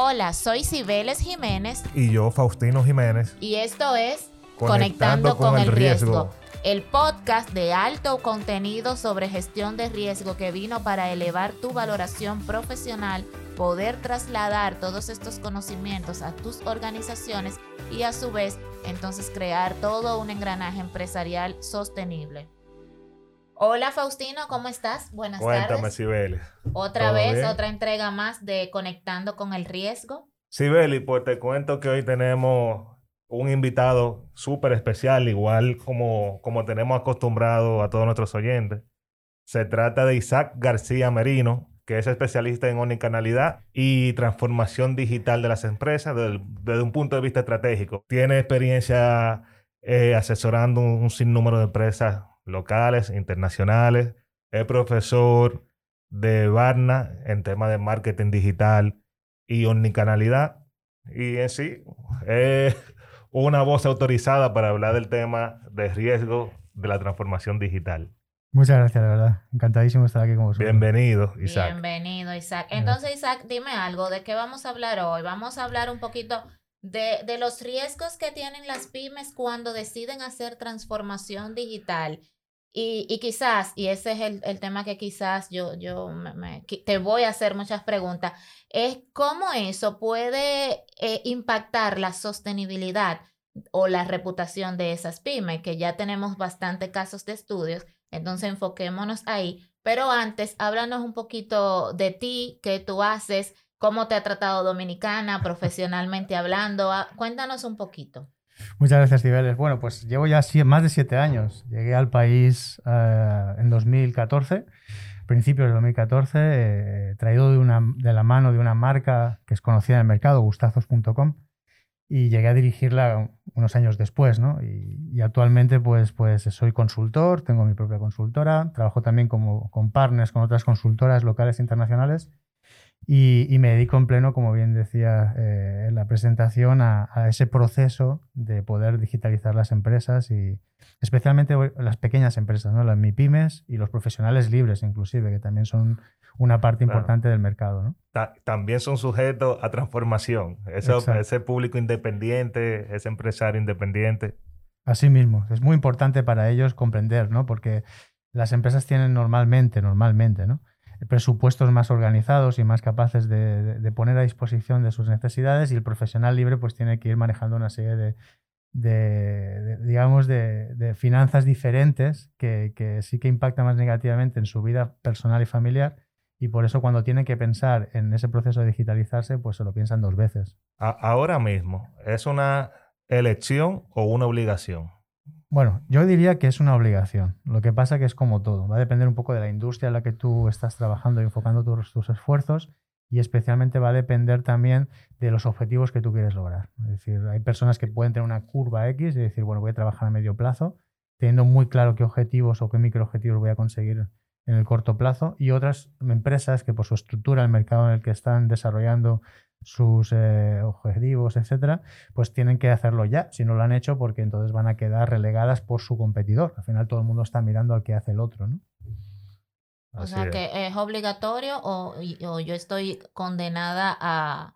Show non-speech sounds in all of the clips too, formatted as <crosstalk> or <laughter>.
Hola, soy Cibeles Jiménez. Y yo, Faustino Jiménez. Y esto es Conectando, con, el riesgo. El podcast de alto contenido sobre gestión de riesgo que vino para elevar tu valoración profesional, poder trasladar todos estos conocimientos a tus organizaciones y a su vez entonces crear todo un engranaje empresarial sostenible. Hola Faustino, ¿cómo estás? Buenas Cuéntame, Cibeles. Otra vez, otra entrega más de Conectando con el Riesgo. Cibeles, pues te cuento que hoy tenemos un invitado súper especial, igual como, como tenemos acostumbrado a todos nuestros oyentes. Se trata de Isaac García Merino, que es especialista en omnicanalidad y transformación digital de las empresas desde, un punto de vista estratégico. Tiene experiencia eh, asesorando un sinnúmero de empresas locales, internacionales. Es profesor de Barna en temas de marketing digital y omnicanalidad. Y en sí, es <laughs> una voz autorizada para hablar del tema de riesgo de la transformación digital. Muchas gracias, de verdad. Encantadísimo estar aquí con vosotros. Bienvenido, Isaac. Bienvenido, Isaac. Entonces, Isaac, dime algo, ¿de qué vamos a hablar hoy? Vamos a hablar un poquito de, de los riesgos que tienen las pymes cuando deciden hacer transformación digital y, quizás, y ese es el, tema que quizás yo, yo te voy a hacer muchas preguntas, es cómo eso puede eh, impactar la sostenibilidad o la reputación de esas pymes, que ya tenemos bastante casos de estudios, entonces enfoquémonos ahí. Pero antes, háblanos un poquito de ti, qué tú haces, cómo te ha tratado Dominicana profesionalmente hablando. Ah, cuéntanos un poquito. Muchas gracias, Cibeles. Bueno, pues llevo ya más de siete años. Llegué al país eh, en 2014, principios de 2014, eh, traído de, una, de la mano de una marca que es conocida en el mercado, gustazos.com, y llegué a dirigirla unos años después, ¿no? Y, actualmente, pues, pues soy consultor, tengo mi propia consultora, trabajo también como, con partners, con otras consultoras locales e internacionales, y, me dedico en pleno, como bien decía eh, en la presentación, a, ese proceso de poder digitalizar las empresas y especialmente las pequeñas empresas, ¿no? las MIPIMES y los profesionales libres inclusive, que también son una parte importante del mercado. ¿no? también son sujetos a transformación, ese público independiente, ese empresario independiente. Así mismo, es muy importante para ellos comprender, ¿no? porque las empresas tienen normalmente, normalmente, ¿no? Presupuestos más organizados y más capaces de, poner a disposición de sus necesidades y el profesional libre pues tiene que ir manejando una serie de, digamos, de, finanzas diferentes que, sí que impactan más negativamente en su vida personal y familiar y por eso cuando tienen que pensar en ese proceso de digitalizarse pues se lo piensan dos veces. ahora mismo, ¿es una elección o una obligación? Bueno, yo diría que es una obligación. Lo que pasa que es como todo. Va a depender un poco de la industria en la que tú estás trabajando y enfocando tus, esfuerzos y especialmente va a depender también de los objetivos que tú quieres lograr. Es decir, hay personas que pueden tener una curva X y decir, bueno, voy a trabajar a medio plazo, teniendo muy claro qué objetivos o qué microobjetivos voy a conseguir en el corto plazo, y otras empresas que por su estructura, el mercado en el que están desarrollando sus eh, objetivos, etcétera, pues tienen que hacerlo ya, si no lo han hecho, porque entonces van a quedar relegadas por su competidor. Al final todo el mundo está mirando al que hace el otro, ¿no? O sea que es obligatorio o, yo estoy condenada a,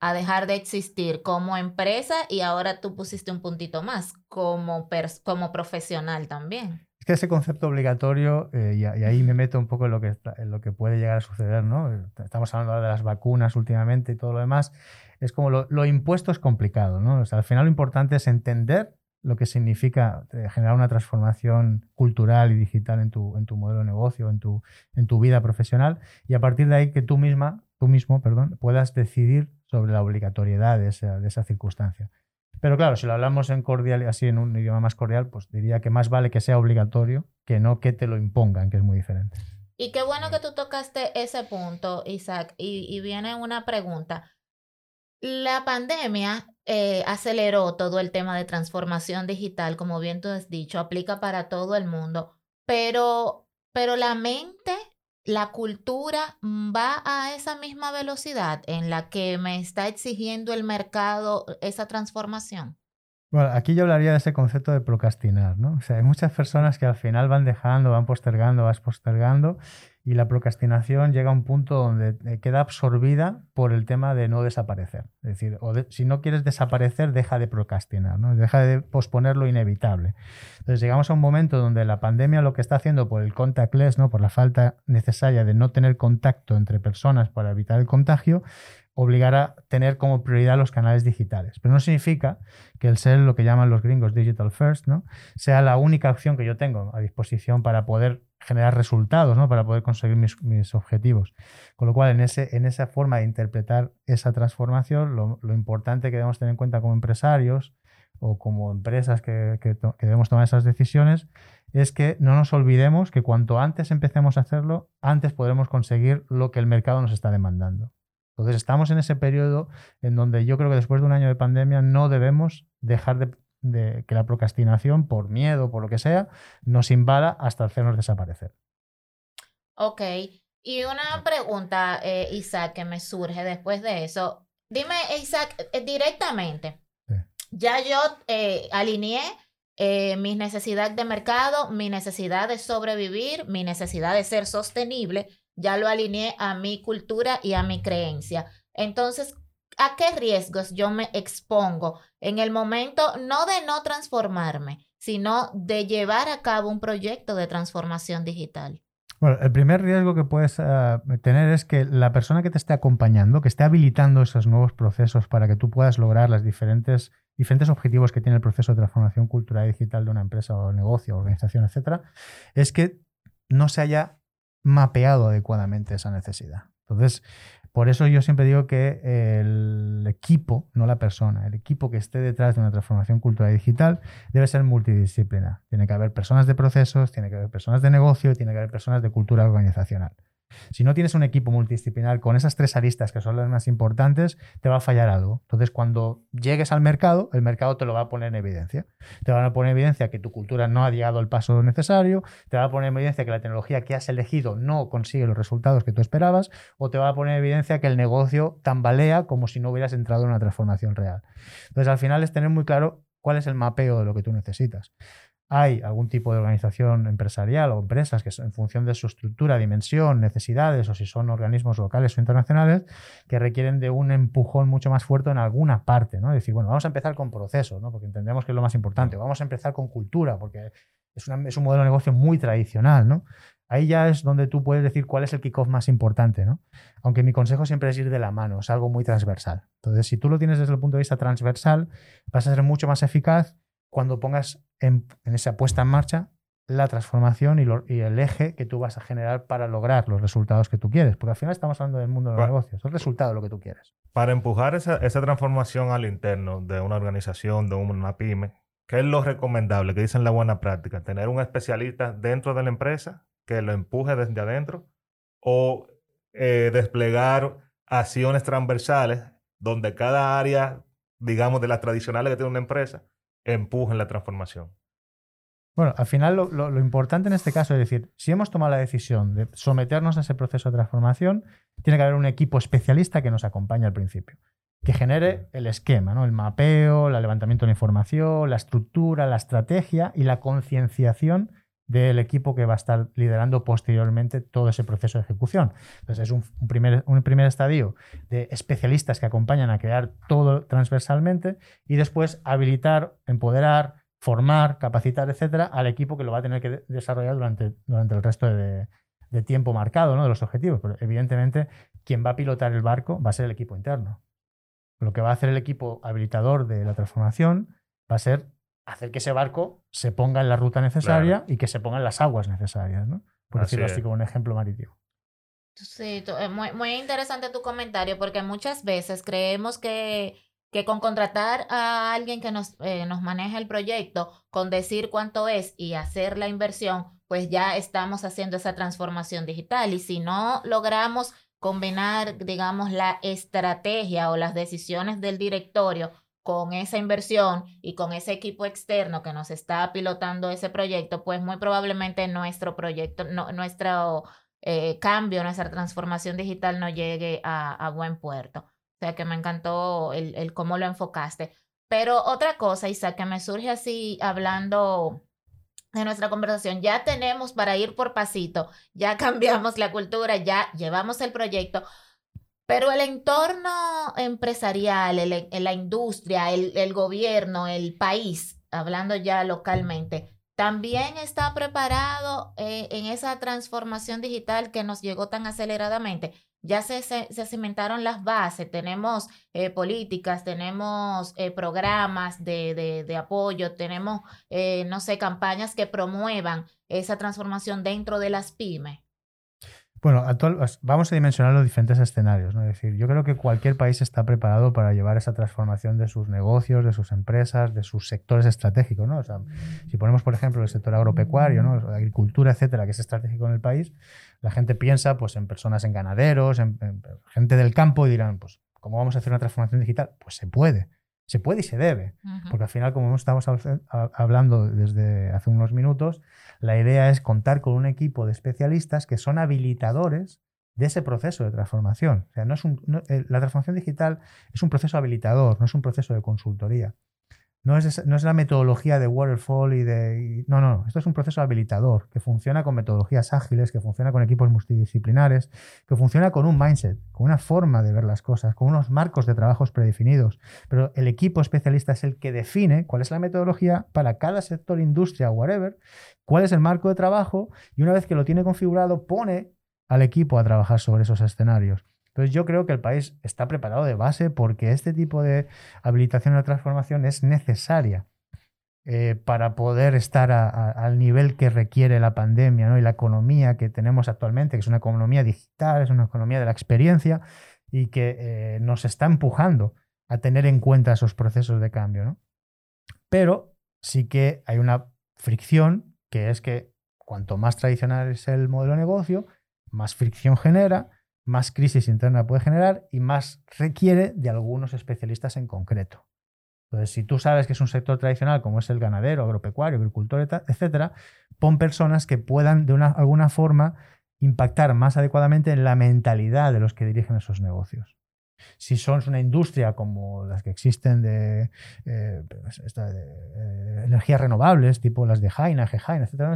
a, dejar de existir como empresa y ahora tú pusiste un puntito más como, como profesional también. Es que ese concepto obligatorio, eh, y, ahí me meto un poco en lo, que, puede llegar a suceder, ¿no? Estamos hablando de las vacunas últimamente y todo lo demás. Es como lo, impuesto es complicado, ¿no? O sea, al final lo importante es entender lo que significa eh, generar una transformación cultural y digital en tu, modelo de negocio, en tu, vida profesional, y a partir de ahí que tú misma, tú mismo, perdón, puedas decidir sobre la obligatoriedad de esa circunstancia. Pero claro, si lo hablamos en cordial así en un idioma más cordial, pues diría que más vale que sea obligatorio que no que te lo impongan, que es muy diferente. Y qué bueno que tú tocaste ese punto, Isaac. Y, viene una pregunta. La pandemia eh, aceleró todo el tema de transformación digital, como bien tú has dicho, aplica para todo el mundo, pero, pero la mente la cultura va a esa misma velocidad en la que me está exigiendo el mercado esa transformación? Bueno, aquí yo hablaría de ese concepto de procrastinar, ¿no? O sea, hay muchas personas que al final van dejando, van postergando, vas postergando y la procrastinación llega a un punto donde eh, queda absorbida por el tema de no desaparecer. Es decir, o si no quieres desaparecer, deja de procrastinar, ¿no? deja de posponer lo inevitable. Entonces llegamos a un momento donde la pandemia lo que está haciendo por el contactless, ¿no? por la falta necesaria de no tener contacto entre personas para evitar el contagio, obligar a tener como prioridad los canales digitales. Pero no significa que el ser lo que llaman los gringos digital first, ¿no? sea la única opción que yo tengo a disposición para poder generar resultados, ¿no? para poder conseguir mis, objetivos. Con lo cual, en, ese, en esa forma de interpretar esa transformación, lo, importante que debemos tener en cuenta como empresarios o como empresas que, que debemos tomar esas decisiones es que no nos olvidemos que cuanto antes empecemos a hacerlo, antes podremos conseguir lo que el mercado nos está demandando. Entonces estamos en ese periodo en donde yo creo que después de un año de pandemia no debemos dejar de, que la procrastinación, por miedo, por lo que sea, nos invada hasta hacernos desaparecer. Ok. Y una pregunta, eh, Isaac, que me surge después de eso. Dime, Isaac, eh, directamente. Ya yo eh, alineé mis necesidades de mercado, mi necesidad de sobrevivir, mi necesidad de ser sostenible ya lo alineé a mi cultura y a mi creencia. Entonces, ¿a qué riesgos yo me expongo en el momento no de no transformarme, sino de llevar a cabo un proyecto de transformación digital? Bueno, el primer riesgo que puedes ah, tener es que la persona que te esté acompañando, que esté habilitando esos nuevos procesos para que tú puedas lograr los diferentes, diferentes objetivos que tiene el proceso de transformación cultural y digital de una empresa o negocio, organización, etcétera, es que no se haya mapeado adecuadamente esa necesidad. Entonces, por eso yo siempre digo que el equipo, no la persona, el equipo que esté detrás de una transformación cultural digital debe ser multidisciplinar. Tiene que haber personas de procesos, tiene que haber personas de negocio, tiene que haber personas de cultura organizacional. Si no tienes un equipo multidisciplinar con esas tres aristas que son las más importantes, te va a fallar algo. Entonces, cuando llegues al mercado, el mercado te lo va a poner en evidencia. Te va a poner en evidencia que tu cultura no ha llegado al paso necesario, te va a poner en evidencia que la tecnología que has elegido no consigue los resultados que tú esperabas, o te va a poner en evidencia que el negocio tambalea como si no hubieras entrado en una transformación real. Entonces, al final es tener muy claro cuál es el mapeo de lo que tú necesitas hay algún tipo de organización empresarial o empresas que en función de su estructura, dimensión, necesidades o si son organismos locales o internacionales que requieren de un empujón mucho más fuerte en alguna parte, ¿no? Es decir, bueno, vamos a empezar con procesos, ¿no? Porque entendemos que es lo más importante. Vamos a empezar con cultura, porque es, es un modelo de negocio muy tradicional, ¿no? Ahí ya es donde tú puedes decir cuál es el kickoff más importante, ¿no? Aunque mi consejo siempre es ir de la mano, es algo muy transversal. Entonces, si tú lo tienes desde el punto de vista transversal, vas a ser mucho más eficaz cuando pongas en, esa puesta en marcha la transformación y, el eje que tú vas a generar para lograr los resultados que tú quieres. Porque al final estamos hablando del mundo de los negocios, es el resultado de lo que tú quieres. Para empujar esa, transformación al interno de una organización, de una pyme, ¿qué es lo recomendable? que dicen la buena práctica? ¿Tener un especialista dentro de la empresa que lo empuje desde adentro? ¿O eh, desplegar acciones transversales donde cada área, digamos, de las tradicionales que tiene una empresa, empujen la transformación. Bueno, al final lo, importante en este caso es decir, si hemos tomado la decisión de someternos a ese proceso de transformación, tiene que haber un equipo especialista que nos acompañe al principio, que genere el esquema, ¿no? el mapeo, el levantamiento de la información, la estructura, la estrategia y la concienciación del equipo que va a estar liderando posteriormente todo ese proceso de ejecución. Entonces es un, primer, un primer estadio de especialistas que acompañan a crear todo transversalmente y después habilitar, empoderar, formar, capacitar, etcétera, al equipo que lo va a tener que desarrollar durante, durante el resto de, tiempo marcado ¿no? de los objetivos. Pero evidentemente quien va a pilotar el barco va a ser el equipo interno. Lo que va a hacer el equipo habilitador de la transformación va a ser hacer que ese barco se ponga en la ruta necesaria y que se pongan las aguas necesarias, ¿no? Por decirlo así como un ejemplo marítimo. Sí, eh, muy, muy interesante tu comentario porque muchas veces creemos que, que con contratar a alguien que nos, eh, nos maneja el proyecto, con decir cuánto es y hacer la inversión, pues ya estamos haciendo esa transformación digital. Y si no logramos combinar, digamos, la estrategia o las decisiones del directorio con esa inversión y con ese equipo externo que nos está pilotando ese proyecto, pues muy probablemente nuestro proyecto, no, nuestro eh, cambio, nuestra transformación digital no llegue a, buen puerto. O sea que me encantó el, cómo lo enfocaste. Pero otra cosa, Isa, que me surge así hablando de nuestra conversación, ya tenemos para ir por pasito, ya <laughs> cambiamos la cultura, ya llevamos el proyecto, pero el entorno empresarial, la industria, el, el gobierno, el país, hablando ya localmente, también está preparado eh, en esa transformación digital que nos llegó tan aceleradamente. Ya se, se, cimentaron las bases, tenemos eh, políticas, tenemos eh, programas de, de, de, apoyo, tenemos, no sé, campañas que promuevan esa transformación dentro de las pymes. Bueno, vamos a dimensionar los diferentes escenarios. ¿no? Es decir, yo creo que cualquier país está preparado para llevar esa transformación de sus negocios, de sus empresas, de sus sectores estratégicos. ¿no? O sea, si ponemos, por ejemplo, el sector agropecuario, ¿no? agricultura, etcétera, que es estratégico en el país, la gente piensa pues, en personas, en ganaderos, en, en gente del campo y dirán, pues, ¿cómo vamos a hacer una transformación digital? Pues se puede. Se puede y se debe, porque al final, como estamos hablando desde hace unos minutos, la idea es contar con un equipo de especialistas que son habilitadores de ese proceso de transformación. O sea, no es eh, la transformación digital es un proceso habilitador, no es un proceso de consultoría. No es, no es, la metodología de waterfall y de... no, no, esto es un proceso habilitador que funciona con metodologías ágiles, que funciona con equipos multidisciplinares, que funciona con un mindset, con una forma de ver las cosas, con unos marcos de trabajos predefinidos. Pero el equipo especialista es el que define cuál es la metodología para cada sector, industria whatever, cuál es el marco de trabajo y una vez que lo tiene configurado pone al equipo a trabajar sobre esos escenarios. Entonces yo creo que el país está preparado de base porque este tipo de habilitación y transformación es necesaria eh, para poder estar al nivel que requiere la pandemia ¿no? y la economía que tenemos actualmente, que es una economía digital, es una economía de la experiencia y que eh, nos está empujando a tener en cuenta esos procesos de cambio. ¿no? Pero sí que hay una fricción, que es que cuanto más tradicional es el modelo de negocio, más fricción genera más crisis interna puede generar y más requiere de algunos especialistas en concreto. Entonces, si tú sabes que es un sector tradicional como es el ganadero, agropecuario, agricultor, etcétera, pon personas que puedan de una, alguna forma impactar más adecuadamente en la mentalidad de los que dirigen esos negocios. Si son una industria como las que existen de, eh, pues, eh, energías renovables, tipo las de Jaina, Gejaina, etcétera,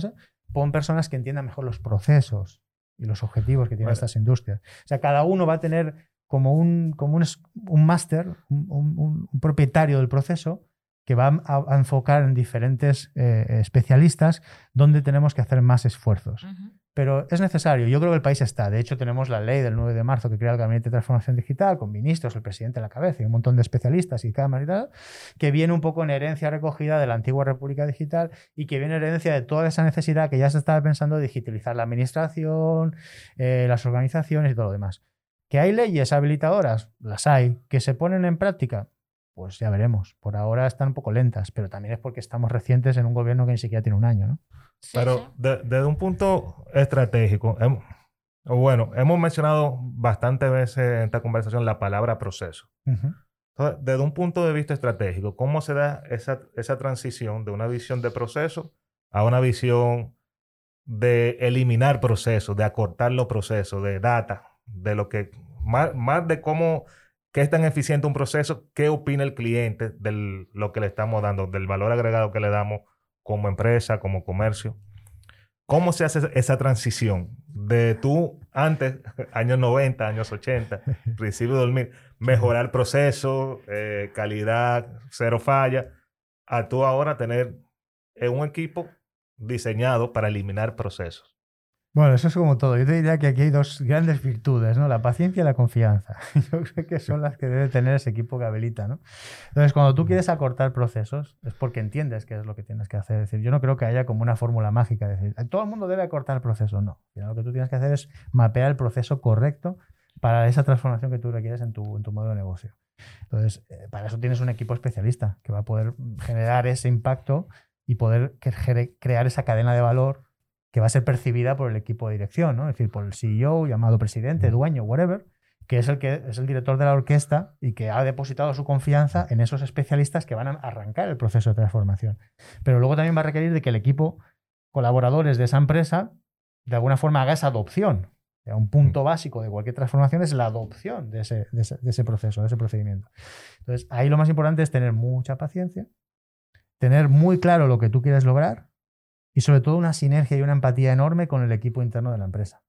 pon personas que entiendan mejor los procesos, y los objetivos que tienen estas industrias. O sea, cada uno va a tener como un, como un, un máster, un, propietario del proceso que va a, enfocar en diferentes eh, especialistas donde tenemos que hacer más esfuerzos. Pero es necesario, yo creo que el país está. De hecho, tenemos la ley del 9 de marzo que crea el Gabinete de Transformación Digital, con ministros, el presidente a la cabeza y un montón de especialistas y cámaras y tal, que viene un poco en herencia recogida de la antigua República Digital y que viene en herencia de toda esa necesidad que ya se estaba pensando de digitalizar la administración, eh, las organizaciones y todo lo demás. ¿Que hay leyes habilitadoras? Las hay. ¿Que se ponen en práctica? Pues ya veremos. Por ahora están un poco lentas, pero también es porque estamos recientes en un gobierno que ni siquiera tiene un año, ¿no? Pero desde un punto estratégico, bueno, hemos mencionado bastantes veces en esta conversación la palabra proceso. Entonces, desde un punto de vista estratégico, ¿cómo se da esa, esa transición de una visión de proceso a una visión de eliminar procesos, de acortar los procesos, de data, de lo que, más, más de cómo, qué es tan eficiente un proceso, qué opina el cliente de lo que le estamos dando, del valor agregado que le damos como empresa, como comercio. ¿Cómo se hace esa transición de tú antes, <laughs> años 90, años 80, <laughs> principio de dormir, mejorar proceso, eh, calidad, cero falla, a tú ahora tener un equipo diseñado para eliminar procesos? Bueno, eso es como todo. Yo te diría que aquí hay dos grandes virtudes, ¿no? La paciencia y la confianza. <laughs> Yo creo que son las que debe tener ese equipo que habilita, ¿no? Entonces, cuando tú quieres acortar procesos, es porque entiendes qué es lo que tienes que hacer. Es decir, yo no creo que haya como una fórmula mágica de decir, todo el mundo debe acortar el proceso. No. Lo que tú tienes que hacer es mapear el proceso correcto para esa transformación que tú requieres en tu, en tu modo de negocio. Entonces, eh, para eso tienes un equipo especialista que va a poder generar ese impacto y poder crear esa cadena de valor que va a ser percibida por el equipo de dirección, ¿no? es decir, por el CEO, llamado presidente, dueño, whatever, que es el que es el director de la orquesta y que ha depositado su confianza en esos especialistas que van a arrancar el proceso de transformación. Pero luego también va a requerir de que el equipo, colaboradores de esa empresa, de alguna forma haga esa adopción. Un punto básico de cualquier transformación es la adopción de ese, de ese, proceso, de ese procedimiento. Entonces, ahí lo más importante es tener mucha paciencia, tener muy claro lo que tú quieres lograr y sobre todo una sinergia y una empatía enorme con el equipo interno de la empresa.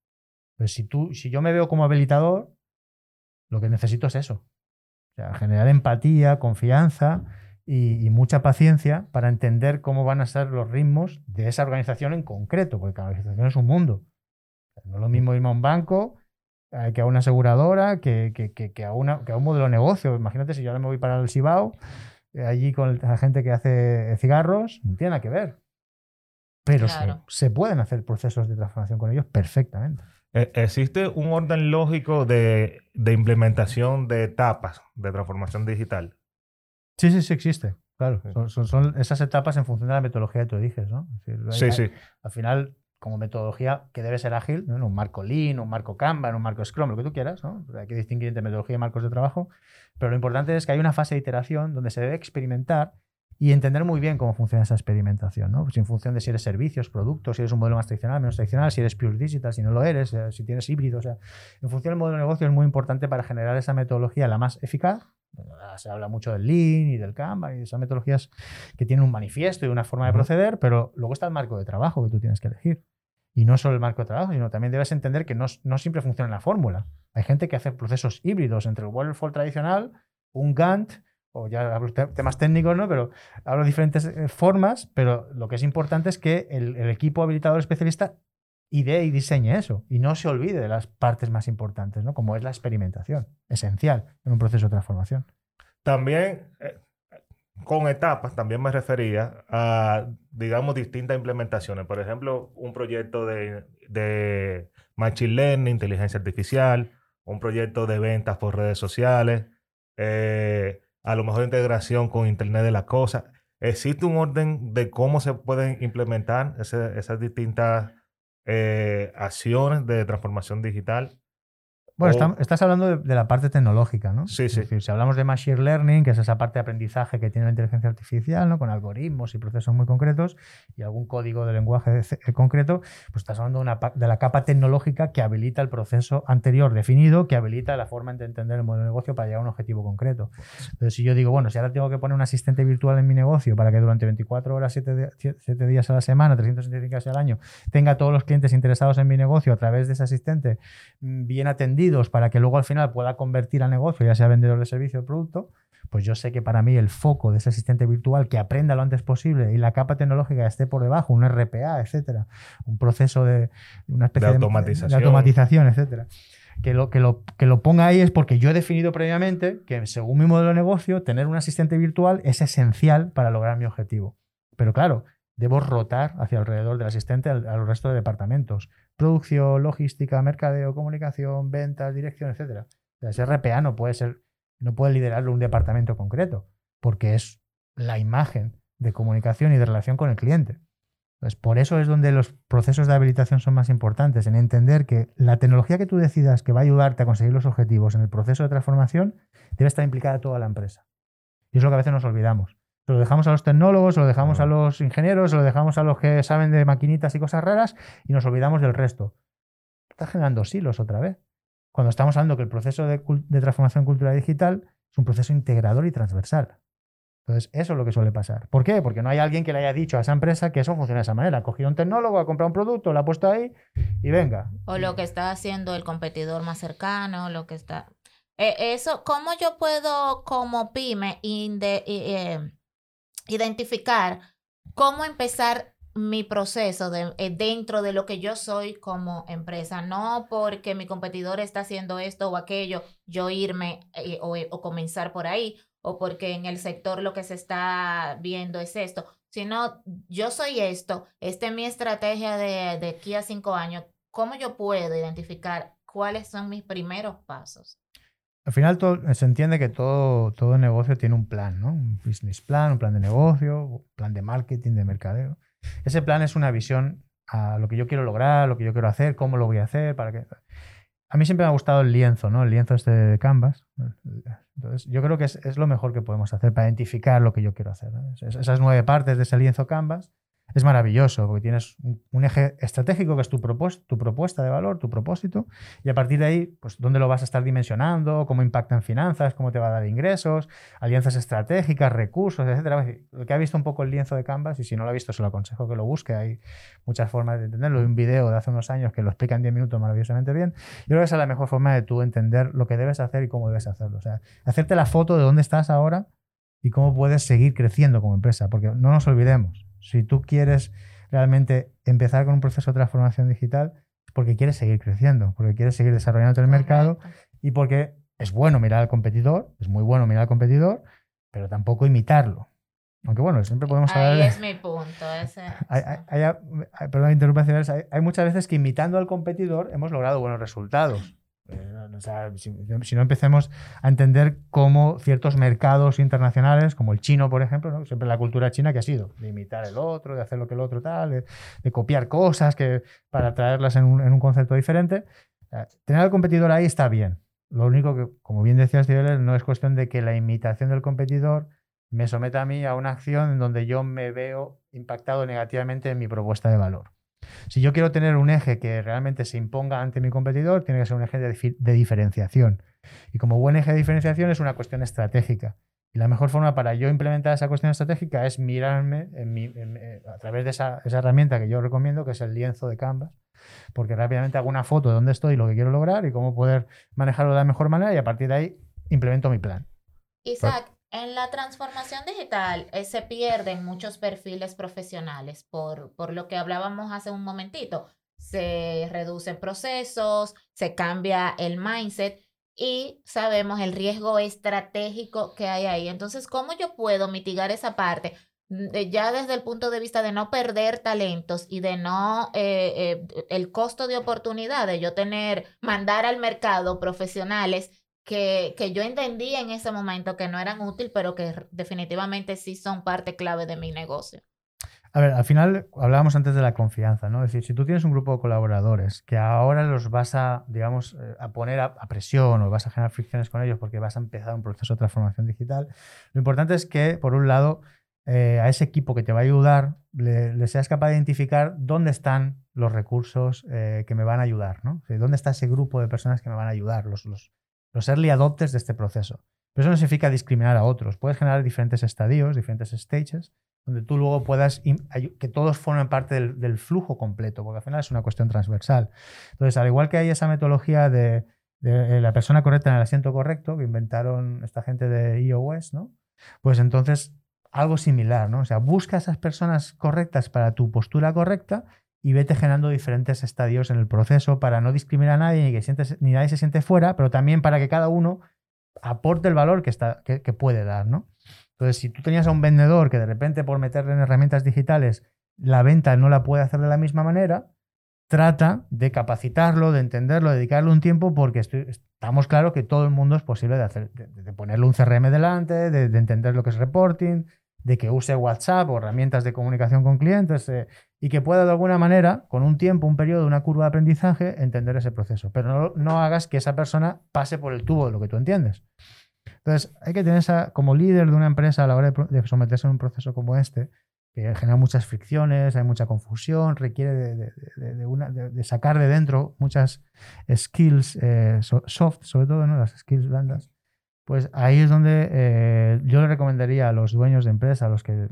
Pues si, tú, si yo me veo como habilitador, lo que necesito es eso. O sea, generar empatía, confianza y, mucha paciencia para entender cómo van a ser los ritmos de esa organización en concreto, porque cada organización es un mundo. No es lo mismo irme a un banco eh, que a una aseguradora, que, que, a una, que a un modelo de negocio. Imagínate si yo ahora me voy para el Cibao, eh, allí con la gente que hace cigarros, no tiene nada que ver. Pero se, pueden hacer procesos de transformación con ellos perfectamente. E, ¿Existe un orden lógico de, implementación de etapas de transformación digital? Sí, sí, sí existe. Claro, son, esas etapas en función de la metodología que tú dices, ¿no? sí, sí. Al final, como metodología que debe ser ágil, ¿no? un marco Lean, un marco Kanban, un marco Scrum, lo que tú quieras, ¿no? Hay que distinguir entre metodología y marcos de trabajo, pero lo importante es que hay una fase de iteración donde se debe experimentar y entender muy bien cómo funciona esa experimentación, ¿no? Pues en función de si eres servicios, productos, si eres un modelo más tradicional, menos tradicional, si eres pure digital, si no lo eres, eh, si tienes híbrido, o sea, en función del modelo de negocio es muy importante para generar esa metodología la más eficaz. Se habla mucho del Lean y del Kanban y de esas metodologías que tienen un manifiesto y una forma de proceder, pero luego está el marco de trabajo que tú tienes que elegir. Y no solo el marco de trabajo, sino también debes entender que no, no siempre funciona la fórmula. Hay gente que hace procesos híbridos entre el waterfall tradicional, un Gantt, o ya hablo temas técnicos, ¿no? Pero hablo de diferentes eh, formas, pero lo que es importante es que el, equipo habilitador especialista idee y diseñe eso y no se olvide de las partes más importantes, ¿no? Como es la experimentación, esencial en un proceso de transformación. También, eh, con etapas, también me refería a, digamos, distintas implementaciones. Por ejemplo, un proyecto de, de Machine Learning, inteligencia artificial, un proyecto de ventas por redes sociales, eh, a lo mejor integración con Internet de las Cosas. ¿Existe un orden de cómo se pueden implementar esas distintas eh, acciones de transformación digital? Bueno, estás hablando de, la parte tecnológica, ¿no? Sí, sí. si hablamos de Machine Learning, que es esa parte de aprendizaje que tiene la inteligencia artificial, ¿no? Con algoritmos y procesos muy concretos y algún código de lenguaje eh, concreto, pues estás hablando de, una, de la capa tecnológica que habilita el proceso anterior definido, que habilita la forma de entender el modelo de negocio para llegar a un objetivo concreto. Entonces, si yo digo, bueno, si ahora tengo que poner un asistente virtual en mi negocio para que durante 24 horas, 7, 7 días a la semana, 365 días al año, tenga todos los clientes interesados en mi negocio a través de ese asistente mm, bien atendido, para que luego al final pueda convertir al negocio, ya sea vendedor de servicio o producto, pues yo sé que para mí el foco de ese asistente virtual que aprenda lo antes posible y la capa tecnológica esté por debajo, un RPA, etcétera, un proceso de una especie de automatización, de, automatización etcétera. Que lo, que, lo, que lo ponga ahí es porque yo he definido previamente que según mi modelo de negocio, tener un asistente virtual es esencial para lograr mi objetivo. Pero claro, debo rotar hacia alrededor del asistente al, al resto de departamentos producción, logística, mercadeo, comunicación, ventas, dirección, etc. ese RPA no puede ser, no puede liderarlo un departamento concreto, porque es la imagen de comunicación y de relación con el cliente. Entonces, por eso es donde los procesos de habilitación son más importantes, en entender que la tecnología que tú decidas que va a ayudarte a conseguir los objetivos en el proceso de transformación debe estar implicada toda la empresa. Y es lo que a veces nos olvidamos. Se lo dejamos a los tecnólogos, se lo dejamos a los ingenieros, se lo dejamos a los que saben de maquinitas y cosas raras y nos olvidamos del resto. Está generando silos otra vez. Cuando estamos hablando que el proceso de, transformación cultural digital es un proceso integrador y transversal. Entonces, eso es lo que suele pasar. ¿Por qué? Porque no hay alguien que le haya dicho a esa empresa que eso funciona de esa manera. Ha cogido un tecnólogo, ha comprado un producto, lo ha puesto ahí y venga. O lo que está haciendo el competidor más cercano, lo que está... Eh, eso, ¿cómo yo puedo como pyme eh, identificar cómo empezar mi proceso de, eh, dentro de lo que yo soy como empresa, no porque mi competidor está haciendo esto o aquello, yo irme eh, o, comenzar por ahí, o porque en el sector lo que se está viendo es esto, sino yo soy esto, esta es mi estrategia de, de aquí a cinco años, ¿cómo yo puedo identificar cuáles son mis primeros pasos? Al final se entiende que todo, todo negocio tiene un plan, ¿no? Un business plan, un plan de negocio, un plan de marketing, de mercadeo. Ese plan es una visión a lo que yo quiero lograr, lo que yo quiero hacer, cómo lo voy a hacer, para que... A mí siempre me ha gustado el lienzo, ¿no? El lienzo este de Canvas. Entonces, yo creo que es, lo mejor que podemos hacer para identificar lo que yo quiero hacer. Esas nueve partes de ese lienzo Canvas es maravilloso, porque tienes un, eje estratégico que es tu, tu propuesta de valor, tu propósito, y a partir de ahí, pues dónde lo vas a estar dimensionando, cómo impacta en finanzas, cómo te va a dar ingresos, alianzas estratégicas, recursos, etcétera. El que ha visto un poco el lienzo de Canvas, y si no lo ha visto, se lo aconsejo que lo busque, hay muchas formas de entenderlo. Hay un video de hace unos años que lo explica en 10 minutos maravillosamente bien. Yo creo que esa es la mejor forma de tú entender lo que debes hacer y cómo debes hacerlo. O sea, hacerte la foto de dónde estás ahora y cómo puedes seguir creciendo como empresa, porque no nos olvidemos si tú quieres realmente empezar con un proceso de transformación digital, es porque quieres seguir creciendo, porque quieres seguir desarrollando el mercado y porque es bueno mirar al competidor, es muy bueno mirar al competidor, pero tampoco imitarlo. Aunque bueno, siempre podemos hablar... Ahí es mi punto. Ese, <laughs> hay, perdón, interrupciones. hay muchas veces que imitando al competidor hemos logrado buenos resultados. Eh, si, no empecemos a entender cómo ciertos mercados internacionales, como el chino, por ejemplo, siempre la cultura china que ha sido de imitar el otro, de hacer lo que el otro tal, de, copiar cosas que, para traerlas en un, concepto diferente. Eh, tener al competidor ahí está bien. Lo único que, como bien decías, no es cuestión de que la imitación del competidor me someta a mí a una acción en donde yo me veo impactado negativamente en mi propuesta de valor. Si yo quiero tener un eje que realmente se imponga ante mi competidor, tiene que ser un eje de, diferenciación. Y como buen eje de diferenciación es una cuestión estratégica. Y la mejor forma para yo implementar esa cuestión estratégica es mirarme eh, a través de esa, herramienta que yo recomiendo, que es el lienzo de Canvas, porque rápidamente hago una foto de dónde estoy lo que quiero lograr y cómo poder manejarlo de la mejor manera y a partir de ahí implemento mi plan. Isaac, en la transformación digital eh, se pierden muchos perfiles profesionales por, por lo que hablábamos hace un momentito. Se reducen procesos, se cambia el mindset y sabemos el riesgo estratégico que hay ahí. Entonces, ¿cómo yo puedo mitigar esa parte? Mm, ya desde el punto de vista de no perder talentos y de no eh, eh, el costo de oportunidad de yo tener, mandar al mercado profesionales que, yo entendí en ese momento que no eran útiles, pero que definitivamente sí son parte clave de mi negocio. A ver, al final hablábamos antes de la confianza, ¿no? Es decir, si tú tienes un grupo de colaboradores que ahora los vas a, digamos, eh, a poner a, presión o vas a generar fricciones con ellos porque vas a empezar un proceso de transformación digital, lo importante es que, por un lado, eh, a ese equipo que te va a ayudar, le, seas capaz de identificar dónde están los recursos eh, que me van a ayudar, ¿no? ¿Dónde está ese grupo de personas que me van a ayudar? Los, los early adopters de este proceso. Pero eso no significa discriminar a otros. Puedes generar diferentes estadios, diferentes stages, donde tú luego puedas que todos formen parte del, flujo completo, porque al final es una cuestión transversal. Entonces, al igual que hay esa metodología de, la persona correcta en el asiento correcto, que inventaron esta gente de iOS, ¿no? Pues entonces algo similar, ¿no? O sea, busca esas personas correctas para tu postura correcta y vete generando diferentes estadios en el proceso para no discriminar a nadie ni que sientes, ni nadie se siente fuera, pero también para que cada uno aporte el valor que, está, que, puede dar, ¿no? Entonces, si tú tenías a un vendedor que de repente por meterle en herramientas digitales la venta no la puede hacer de la misma manera, trata de capacitarlo, de entenderlo, de dedicarle un tiempo, porque estamos claros que todo el mundo es posible de, hacer, de, ponerle un CRM delante, de, entender lo que es reporting, de que use WhatsApp o herramientas de comunicación con clientes eh, y que pueda de alguna manera, con un tiempo, un periodo, una curva de aprendizaje, entender ese proceso. Pero no, hagas que esa persona pase por el tubo de lo que tú entiendes. Entonces, hay que tener esa, como líder de una empresa a la hora de, someterse a un proceso como este, que genera muchas fricciones, hay mucha confusión, requiere de, sacar de dentro muchas skills eh, soft, sobre todo, ¿no? las skills blandas pues ahí es donde eh, yo le recomendaría a los dueños de empresa, a los que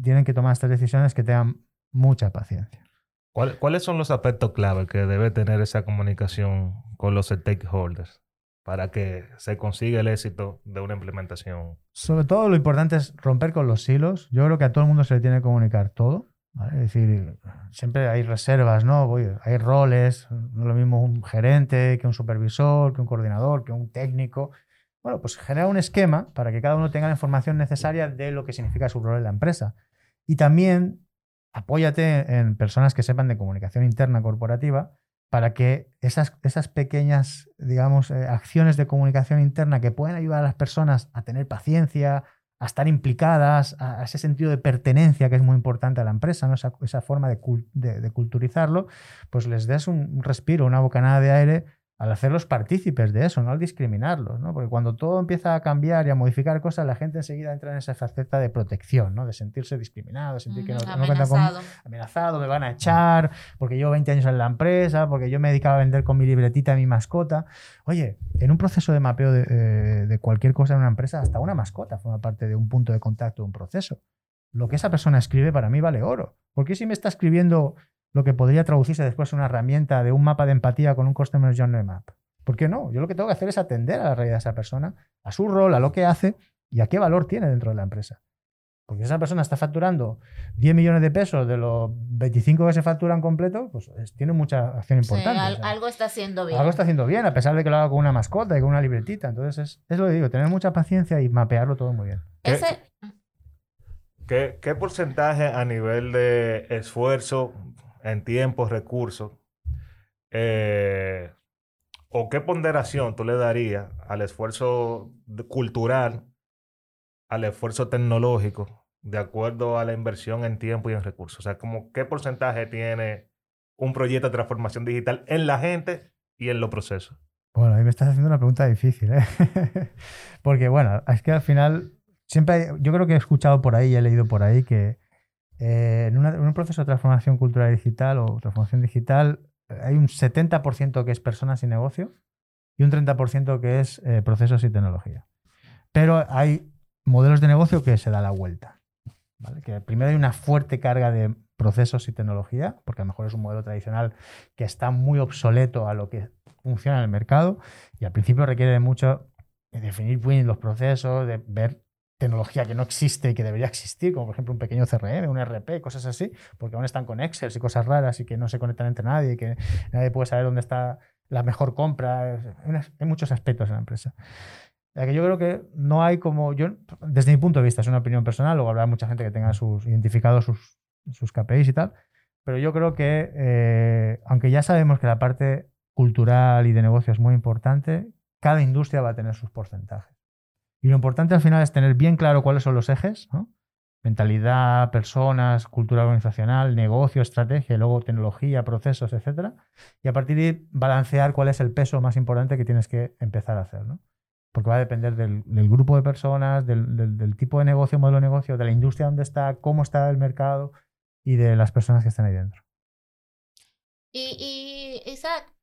tienen que tomar estas decisiones, que tengan mucha paciencia. ¿Cuáles son los aspectos clave que debe tener esa comunicación con los stakeholders para que se consiga el éxito de una implementación? Sobre todo lo importante es romper con los silos. Yo creo que a todo el mundo se le tiene que comunicar todo. Es decir, siempre hay reservas, ¿no? Hay roles, no es lo mismo un gerente que un supervisor, que un coordinador, que un técnico. Bueno, pues genera un esquema para que cada uno tenga la información necesaria de lo que significa su rol en la empresa. Y también apóyate en personas que sepan de comunicación interna corporativa para que esas, esas pequeñas, digamos, eh, acciones de comunicación interna que pueden ayudar a las personas a tener paciencia, a estar implicadas, a, ese sentido de pertenencia que es muy importante a la empresa, ¿no? esa, forma de, culturizarlo, pues les des un respiro, una bocanada de aire al hacerlos partícipes de eso, no al discriminarlos, ¿no? Porque cuando todo empieza a cambiar y a modificar cosas, la gente enseguida entra en esa faceta de protección, ¿no? De sentirse discriminado, de sentir que no, no cuenta con- amenazado. amenazado, me van a echar, porque llevo 20 años en la empresa, porque yo me dedicaba a vender con mi libretita a mi mascota. Oye, en un proceso de mapeo de, eh, de cualquier cosa en una empresa, hasta una mascota forma parte de un punto de contacto de un proceso. Lo que esa persona escribe para mí vale oro. Porque si me está escribiendo lo que podría traducirse después en una herramienta de un mapa de empatía con un Customer Journey Map? ¿Por qué no? Yo lo que tengo que hacer es atender a la realidad de esa persona, a su rol, a lo que hace y a qué valor tiene dentro de la empresa. Porque si esa persona está facturando 10 millones de pesos de los 25 que se facturan completo, pues es- tiene mucha acción Sí, importante. al- o sea, algo está haciendo bien. algo está haciendo bien, a pesar de que lo haga con una mascota y con una libretita. Entonces, es, es lo que digo, tener mucha paciencia y mapearlo todo muy bien. ¿Qué- Ese, ¿Qué, qué porcentaje a nivel de esfuerzo en tiempo, recursos, eh, o qué ponderación tú le darías al esfuerzo cultural, al esfuerzo tecnológico, de acuerdo a la inversión en tiempo y en recursos? O sea, como qué porcentaje tiene un proyecto de transformación digital en la gente y en los procesos. Bueno, ahí me estás haciendo una pregunta difícil, ¿eh? <laughs> Porque, bueno, es que al final, siempre yo creo que he escuchado por ahí y he leído por ahí que eh, en, un proceso de transformación cultural digital o transformación digital hay un 70% que es personas y negocio y un 30% que es eh, procesos y tecnología. Pero hay modelos de negocio que se da la vuelta. Que primero hay una fuerte carga de procesos y tecnología, porque a lo mejor es un modelo tradicional que está muy obsoleto a lo que funciona en el mercado y al principio requiere de mucho de definir bien los procesos, de ver tecnología que no existe y que debería existir, como por ejemplo un pequeño CRM, un RP, cosas así, porque aún están con Excel y cosas raras y que no se conectan entre nadie y que nadie puede saber dónde está la mejor compra. Hay, muchos aspectos en la empresa. Que yo creo que no hay como, yo, desde mi punto de vista, es una opinión personal, luego habrá mucha gente que tenga sus identificados sus, sus KPIs y tal, pero yo creo que, eh, aunque ya sabemos que la parte cultural y de negocio es muy importante, cada industria va a tener sus porcentajes. Y lo importante al final es tener bien claro cuáles son los ejes, ¿no? mentalidad, personas, cultura organizacional, negocio, estrategia, luego tecnología, procesos, etcétera, y a partir de balancear cuál es el peso más importante que tienes que empezar a hacer, ¿no? Porque va a depender del, grupo de personas, del tipo de negocio, modelo de negocio, de la industria donde está, cómo está el mercado y de las personas que están ahí dentro. Y, y Isaac,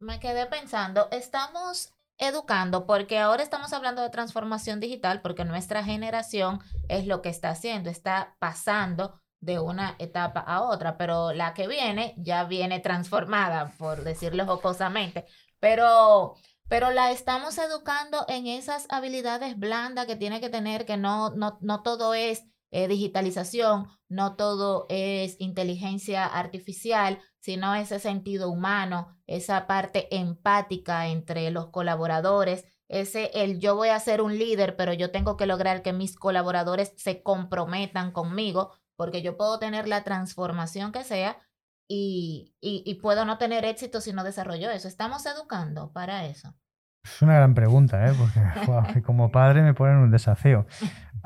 me quedé pensando, estamos educando, porque ahora estamos hablando de transformación digital, porque nuestra generación es lo que está haciendo, está pasando de una etapa a otra, pero la que viene ya viene transformada, por decirlo jocosamente, pero, pero la estamos educando en esas habilidades blandas que tiene que tener, que no, no, no todo es eh, digitalización, no todo es inteligencia artificial, sino ese sentido humano, esa parte empática entre los colaboradores, ese el yo voy a ser un líder, pero yo tengo que lograr que mis colaboradores se comprometan conmigo, porque yo puedo tener la transformación que sea y, y, y puedo no tener éxito si no desarrollo eso. Estamos educando para eso. Es una gran pregunta, ¿eh? porque <laughs> como padre me ponen un desafío.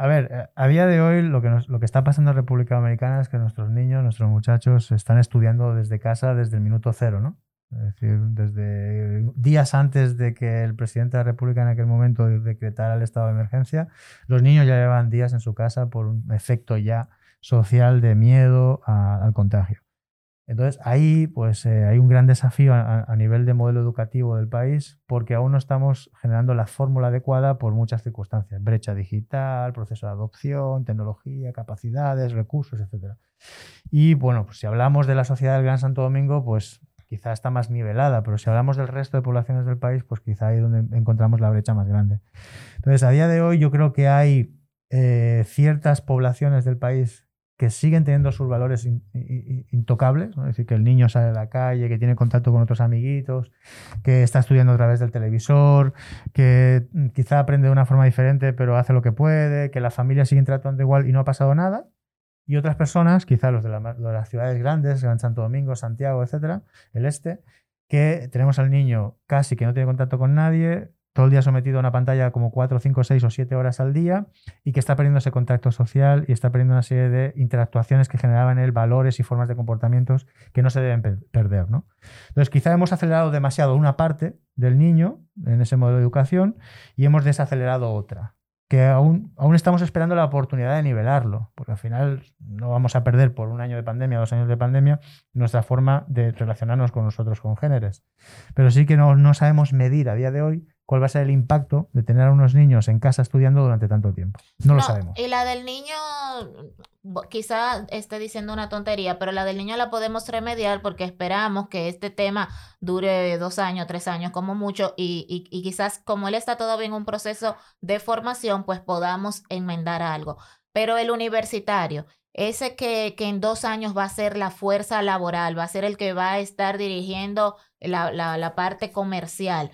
A ver, eh, a día de hoy lo que, nos- lo que está pasando en República Dominicana es que nuestros niños, nuestros muchachos están estudiando desde casa desde el minuto cero, ¿no? Es decir, desde días antes de que el presidente de la República en aquel momento decretara el estado de emergencia, los niños ya llevan días en su casa por un efecto ya social de miedo al contagio. Entonces, ahí pues eh, hay un gran desafío a, nivel de modelo educativo del país porque aún no estamos generando la fórmula adecuada por muchas circunstancias. Brecha digital, proceso de adopción, tecnología, capacidades, recursos, etc. Y bueno, pues si hablamos de la sociedad del Gran Santo Domingo, pues quizá está más nivelada, pero si hablamos del resto de poblaciones del país, pues quizá ahí es donde encontramos la brecha más grande. Entonces, a día de hoy yo creo que hay eh, ciertas poblaciones del país que siguen teniendo sus valores intocables, es decir, que el niño sale a la calle, que tiene contacto con otros amiguitos, que está estudiando a través del televisor, que mm, quizá aprende de una forma diferente, pero hace lo que puede, que la familia sigue tratando igual y no ha pasado nada. Y otras personas, quizá los de las ciudades grandes, Gran Santo Domingo, Santiago, etcétera, el este, que tenemos al niño casi que no tiene contacto con nadie, todo el día sometido a una pantalla como 4, 5, 6 o 7 horas al día y que está perdiendo ese contacto social y está perdiendo una serie de interactuaciones que generaban en él valores y formas de comportamientos que no se deben perder. ¿no? Entonces, quizá hemos acelerado demasiado una parte del niño en ese modelo de educación y hemos desacelerado otra que aún, aún estamos esperando la oportunidad de nivelarlo, porque al final no vamos a perder por un año de pandemia, dos años de pandemia, nuestra forma de relacionarnos con nosotros congéneres. Pero sí que no, no sabemos medir a día de hoy cuál va a ser el impacto de tener a unos niños en casa estudiando durante tanto tiempo. No, lo sabemos. Y la del niño, quizá esté diciendo una tontería, pero la del niño la podemos remediar porque esperamos que este tema dure dos años, tres años como mucho y, y, quizás como él está todavía en un proceso de formación, pues podamos enmendar algo. Pero el universitario, ese que, que, en dos años va a ser la fuerza laboral, va a ser el que va a estar dirigiendo la, la, la parte comercial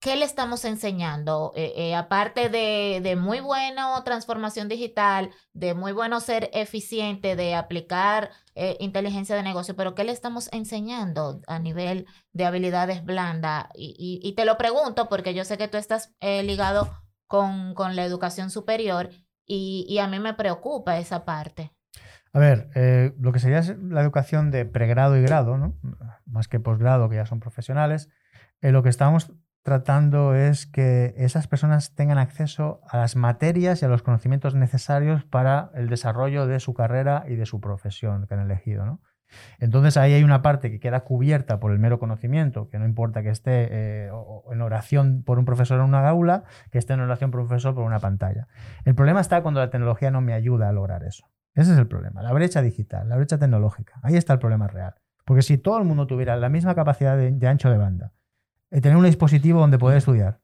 ¿qué le estamos enseñando? Eh, eh, aparte de, de, muy buena transformación digital, de muy bueno ser eficiente, de aplicar eh, inteligencia de negocio, pero ¿qué le estamos enseñando a nivel de habilidades blandas? Y, y, te lo pregunto porque yo sé que tú estás ligado con, con, la educación superior y, y, a mí me preocupa esa parte. A ver, lo que sería la educación de pregrado y grado, ¿no? más que posgrado, que ya son profesionales, lo que estamos tratando es que esas personas tengan acceso a las materias y a los conocimientos necesarios para el desarrollo de su carrera y de su profesión que han elegido. ¿no? Entonces ahí hay una parte que queda cubierta por el mero conocimiento, que no importa que esté eh, en oración por un profesor en una aula, que esté en oración por un profesor por una pantalla. El problema está cuando la tecnología no me ayuda a lograr eso. Ese es el problema, la brecha digital, la brecha tecnológica. Ahí está el problema real. Porque si todo el mundo tuviera la misma capacidad de ancho de banda, tener un dispositivo donde poder estudiar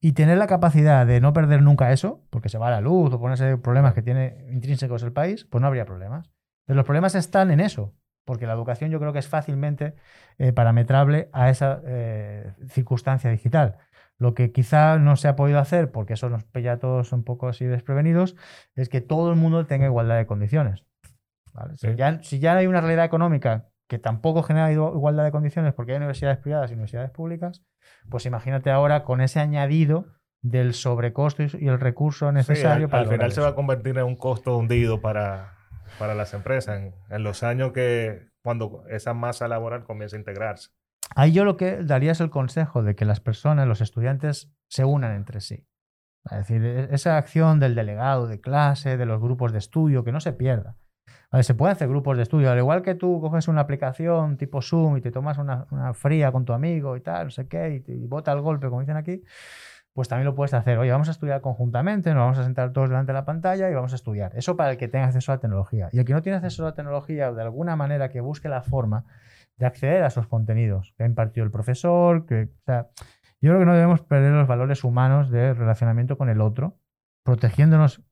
y tener la capacidad de no perder nunca eso, porque se va la luz o ponerse problemas que tiene intrínsecos el país, pues no habría problemas. Pero los problemas están en eso, porque la educación yo creo que es fácilmente eh, parametrable a esa eh, circunstancia digital. Lo que quizá no se ha podido hacer, porque eso nos pilla a todos un poco así desprevenidos, es que todo el mundo tenga igualdad de condiciones. ya, si ya hay una realidad económica que tampoco genera igualdad de condiciones porque hay universidades privadas y universidades públicas, pues imagínate ahora con ese añadido del sobrecosto y el recurso necesario al, para... Al final se va a convertir en un costo hundido para, para las empresas en, los años que cuando esa masa laboral comienza a integrarse. Ahí yo lo que daría es el consejo de que las personas, los estudiantes, se unan entre sí. Es decir, e-, esa acción del delegado de clase, de los grupos de estudio, que no se pierda se pueden hacer grupos de estudio, al igual que tú coges una aplicación tipo Zoom y te tomas una, fría con tu amigo y tal, no sé qué, y, y bota el golpe, como dicen aquí, pues también lo puedes hacer. Oye, vamos a estudiar conjuntamente, nos vamos a sentar todos delante de la pantalla y vamos a estudiar. Eso para el que tenga acceso a la tecnología. Y el que no tiene acceso a la tecnología, de alguna manera que busque la forma de acceder a esos contenidos que ha impartido el profesor, que, o sea, yo creo que no debemos perder los valores humanos de relacionamiento con el otro, protegiéndonos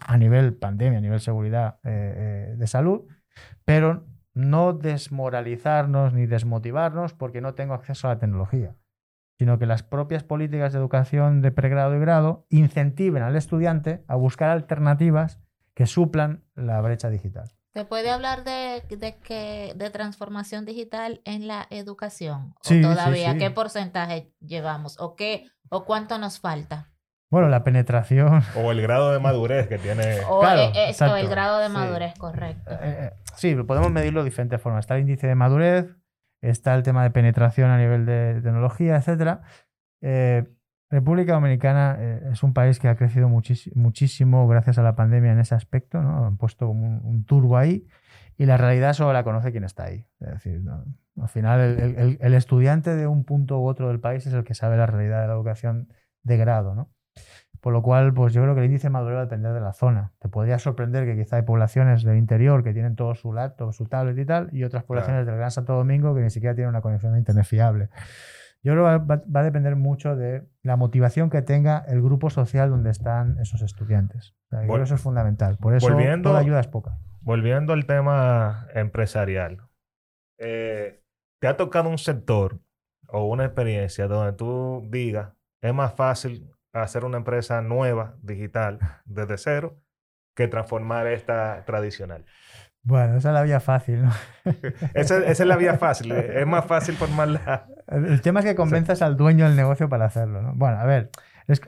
a nivel pandemia, a nivel seguridad eh, eh, de salud, pero no desmoralizarnos ni desmotivarnos porque no tengo acceso a la tecnología, sino que las propias políticas de educación de pregrado y grado incentiven al estudiante a buscar alternativas que suplan la brecha digital. ¿Se puede hablar de, que, de transformación digital en la educación? ¿O sí, todavía qué porcentaje llevamos? ¿O, qué, ¿O cuánto nos falta? Bueno, la penetración. O el grado de madurez que tiene. O claro, el grado de madurez, correcto. Eh, eh, sí, podemos medirlo de diferentes formas. Está el índice de madurez, está el tema de penetración a nivel de tecnología, etc. Eh, República Dominicana es un país que ha crecido muchísimo gracias a la pandemia en ese aspecto, ¿no? Han puesto un, turbo ahí y la realidad solo la conoce quien está ahí. Es decir, al final el, el estudiante de un punto u otro del país es el que sabe la realidad de la educación de grado, ¿no? Por lo cual, pues yo creo que el índice de madurez va a depender de la zona. Te podría sorprender que quizá hay poblaciones del interior que tienen todo su laptop, su tablet y tal, y otras poblaciones del Gran Santo Domingo que ni siquiera tienen una conexión de internet fiable. Yo creo que va, a depender mucho de la motivación que tenga el grupo social donde están esos estudiantes. eso es fundamental. Por eso toda ayuda es poca. Volviendo al tema empresarial, eh, ¿te ha tocado un sector o una experiencia donde tú digas es más fácil hacer una empresa nueva, digital, desde cero, que transformar esta tradicional? Bueno, esa es la vía fácil, ¿no? <laughs> esa, esa, es la vía fácil. Es más fácil formarla. El tema es que convenzas al dueño del negocio para hacerlo, ¿no? Bueno, a ver,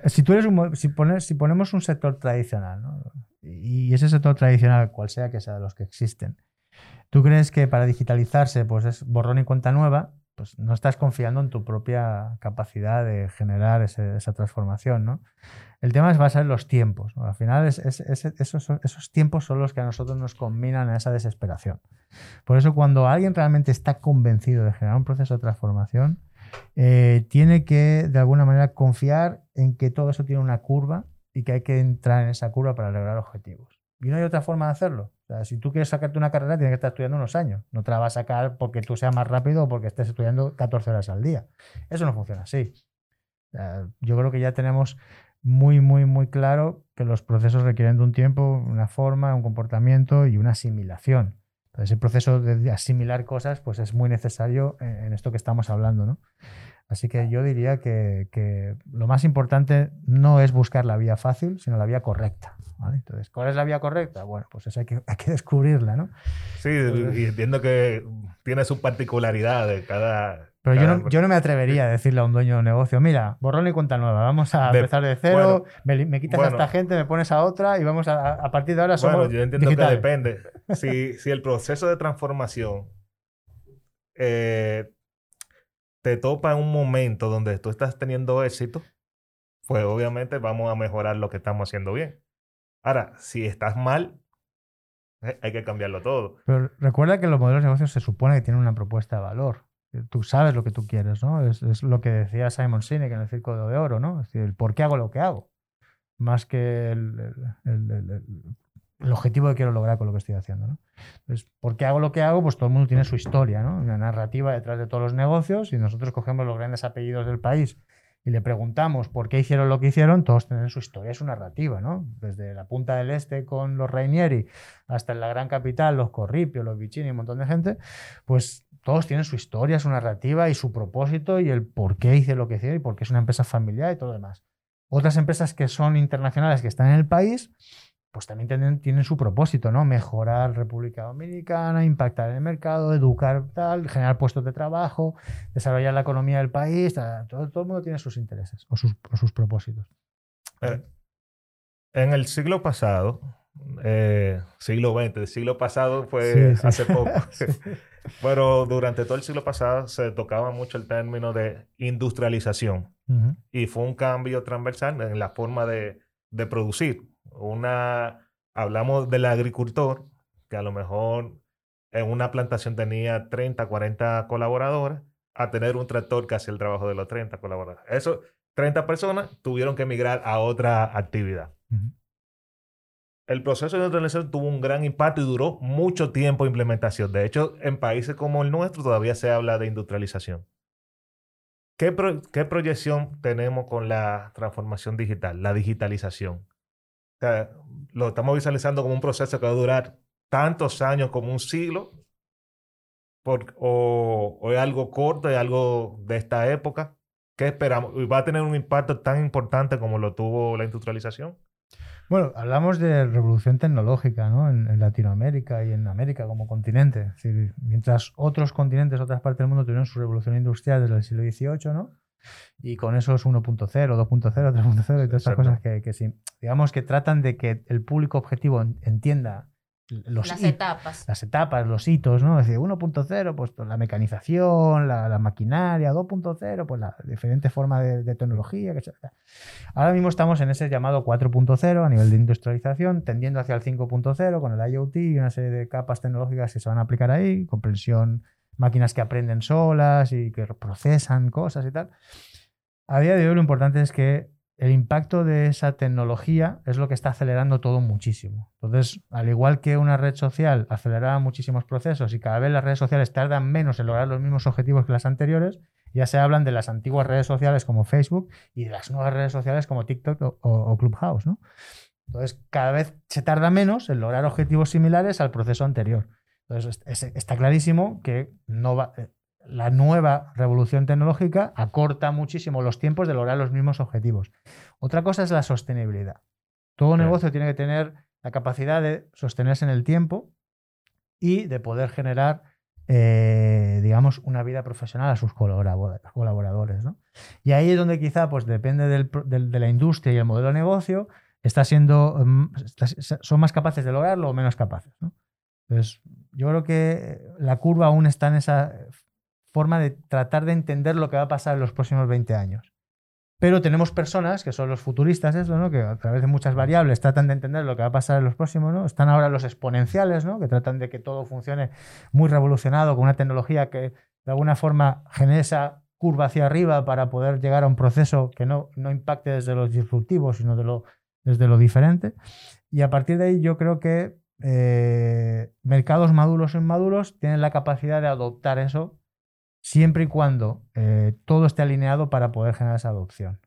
si tú eres un, si, pones, si ponemos un sector tradicional, ¿no? Y ese sector tradicional, cual sea que sea de los que existen, ¿tú crees que para digitalizarse pues es borrón y cuenta nueva? Pues no estás confiando en tu propia capacidad de generar esa transformación, ¿no? El tema es basar en los tiempos. Al final, esos, tiempos son los que a nosotros nos combinan a esa desesperación. Por eso, cuando alguien realmente está convencido de generar un proceso de transformación, eh, tiene que, de alguna manera, confiar en que todo eso tiene una curva y que hay que entrar en esa curva para lograr objetivos. Y no hay otra forma de hacerlo. Si tú quieres sacarte una carrera, tienes que estar estudiando unos años. No te la vas a sacar porque tú seas más rápido o porque estés estudiando 14 horas al día. Eso no funciona así. yo creo que ya tenemos muy, muy, muy claro que los procesos requieren de un tiempo, una forma, un comportamiento y una asimilación. Entonces, el proceso de asimilar cosas pues es muy necesario en, esto que estamos hablando. ¿no? Así que yo diría que, que, lo más importante no es buscar la vía fácil, sino la vía correcta. ¿vale? Entonces, ¿cuál es la vía correcta? Bueno, pues eso hay que, <laughs> hay que descubrirla. ¿no? Sí, y entiendo que tiene su particularidad de cada, pero yo no, yo no, me atrevería a decirle a un dueño de negocio, mira, borrón y cuenta nueva, vamos a empezar de cero, me, quitas a esta gente, me pones a otra y vamos a, a partir de ahora somos Bueno, yo entiendo que depende. Si, si, el proceso de transformación eh, te topa en un momento donde tú estás teniendo éxito, pues obviamente vamos a mejorar lo que estamos haciendo bien. Ahora, si estás mal, eh, hay que cambiarlo todo. Pero recuerda que los modelos de negocios se supone que tienen una propuesta de valor. Tú sabes lo que tú quieres, ¿no? Es, lo que decía Simon Sinek en el Círculo de Oro, ¿no? Es decir, el por qué hago lo que hago, más que el, el, objetivo que quiero lograr con lo que estoy haciendo, ¿no? Entonces, ¿por qué hago lo que hago? Pues todo el mundo tiene su historia, ¿no? Una narrativa detrás de todos los negocios y nosotros cogemos los grandes apellidos del país y le preguntamos por qué hicieron lo que hicieron, todos tienen su historia, su narrativa, ¿no? Desde la punta del este con los Rainieri hasta en la gran capital, los Corripio, los Vicini, un montón de gente, pues todos tienen su historia, su narrativa y su propósito y el por qué hice lo que hice y por qué es una empresa familiar y todo lo demás. Otras empresas que son internacionales, que están en el país, pues también tienen, su propósito, ¿no? Mejorar República Dominicana, impactar en el mercado, educar tal, generar puestos de trabajo, desarrollar la economía del país. Todo, el mundo tiene sus intereses o sus, propósitos. Eh, en el siglo pasado, eh, siglo XX, el siglo pasado fue hace poco. <laughs> <laughs> Pero durante todo el siglo pasado se tocaba mucho el término de industrialización y fue un cambio transversal en la forma de, de, producir. Una, hablamos del agricultor que a lo mejor en una plantación tenía 30, 40 colaboradores a tener un tractor que hacía el trabajo de los 30 colaboradores. Eso, 30 personas tuvieron que emigrar a otra actividad el proceso de industrialización tuvo un gran impacto y duró mucho tiempo implementación. De hecho, en países como el nuestro todavía se habla de industrialización. ¿Qué, proyección tenemos con la transformación digital, la digitalización? Lo estamos visualizando como un proceso que va a durar tantos años como un siglo, o, o, es algo corto, es algo de esta época. ¿Qué esperamos? ¿Va a tener un impacto tan importante como lo tuvo la industrialización? Bueno, hablamos de revolución tecnológica ¿no? en, Latinoamérica y en América como continente. Mientras otros continentes, otras partes del mundo tuvieron su revolución industrial desde el siglo XVIII, ¿no? Y con esos 1.0, 2.0, 3.0 y todas esas cosas que, que sí, digamos que tratan de que el público objetivo entienda las etapas. Las etapas, los hitos, ¿no? Es decir, 1.0, pues la mecanización, la, maquinaria, 2.0, pues la diferente forma de, tecnología. Que Ahora mismo estamos en ese llamado 4.0 a nivel de industrialización, tendiendo hacia el 5.0 con el IoT y una serie de capas tecnológicas que se van a aplicar ahí, comprensión, máquinas que aprenden solas y que procesan cosas y tal. A día de hoy lo importante es que el impacto de esa tecnología es lo que está acelerando todo muchísimo. Entonces, al igual que una red social aceleraba muchísimos procesos y cada vez las redes sociales tardan menos en lograr los mismos objetivos que las anteriores, ya se hablan de las antiguas redes sociales como Facebook y de las nuevas redes sociales como TikTok o, Clubhouse. ¿no? Entonces, cada vez se tarda menos en lograr objetivos similares al proceso anterior. Entonces, está clarísimo que no va, la nueva revolución tecnológica acorta muchísimo los tiempos de lograr los mismos objetivos. Otra cosa es la sostenibilidad. Todo negocio tiene que tener la capacidad de sostenerse en el tiempo y de poder generar, eh, digamos, una vida profesional a sus colaboradores. ¿no? Y ahí es donde quizá, pues depende del, del, de la industria y el modelo de negocio, está siendo, mm, son más capaces de lograrlo o menos capaces. ¿no? Entonces, yo creo que la curva aún está en esa forma de tratar de entender lo que va a pasar en los próximos 20 años. Pero tenemos personas, que son los futuristas, eso, ¿no? que a través de muchas variables tratan de entender lo que va a pasar en los próximos. ¿no? Están ahora los exponenciales, ¿no? que tratan de que todo funcione muy revolucionado con una tecnología que de alguna forma genere esa curva hacia arriba para poder llegar a un proceso que no, no impacte desde lo disruptivo, sino de lo, desde lo diferente. Y a partir de ahí yo creo que eh, mercados maduros o inmaduros tienen la capacidad de adoptar eso siempre y cuando eh, todo esté alineado para poder generar esa adopción.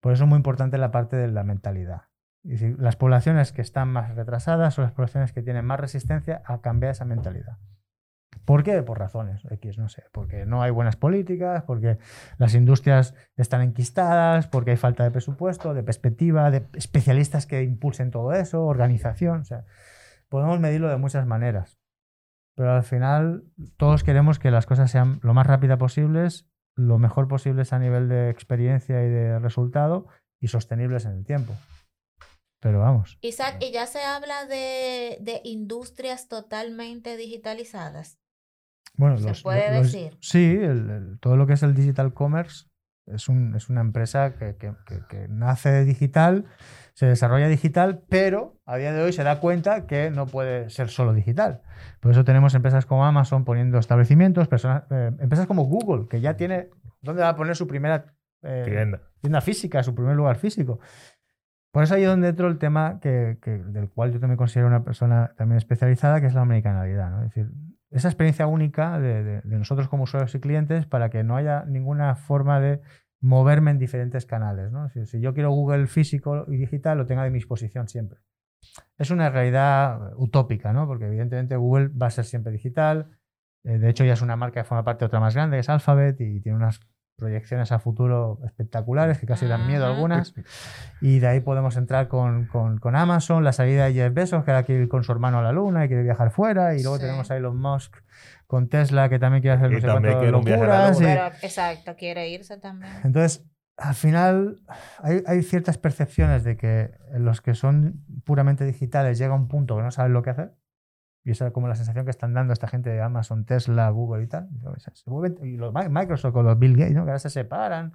Por eso es muy importante la parte de la mentalidad. Y las poblaciones que están más retrasadas son las poblaciones que tienen más resistencia a cambiar esa mentalidad. ¿Por qué? Por razones X, no sé. Porque no hay buenas políticas, porque las industrias están enquistadas, porque hay falta de presupuesto, de perspectiva, de especialistas que impulsen todo eso, organización. O sea, podemos medirlo de muchas maneras. Pero al final todos queremos que las cosas sean lo más rápidas posibles, lo mejor posibles a nivel de experiencia y de resultado y sostenibles en el tiempo. Pero vamos. Isaac, ¿y ya se habla de, de industrias totalmente digitalizadas? Bueno, ¿Se puede decir? Sí, todo lo que es el digital commerce es, un, es una empresa que, que, que, nace digital, se desarrolla digital, pero a día de hoy se da cuenta que no puede ser solo digital. Por eso tenemos empresas como Amazon poniendo establecimientos, personas, eh, empresas como Google, que ya tiene dónde va a poner su primera eh, tienda. tienda. física, su primer lugar físico. Por eso ahí es donde entro el tema que, del cual yo también considero una persona también especializada, que es la americanalidad. ¿no? Es decir, esa experiencia única de, nosotros como usuarios y clientes para que no haya ninguna forma de moverme en diferentes canales. ¿no? Si, yo quiero Google físico y digital, lo tenga a mi disposición siempre. Es una realidad utópica, ¿no? porque evidentemente Google va a ser siempre digital. Eh, de hecho, ya es una marca que forma parte de otra más grande, que es Alphabet, y tiene unas proyecciones a futuro espectaculares que casi dan miedo algunas. Y de ahí podemos entrar con, con, Amazon, la salida de Jeff Bezos, que ahora quiere ir con su hermano a la luna y quiere viajar fuera. Y luego tenemos a Elon Musk con Tesla, que también quiere hacer no sé locuras. exacto, quiere irse también. Entonces, al final hay, hay, ciertas percepciones de que los que son puramente digitales llega un punto que no saben lo que hacer y esa es como la sensación que están dando esta gente de Amazon, Tesla, Google y tal. y los Microsoft con los Bill Gates, ¿no? que ahora se separan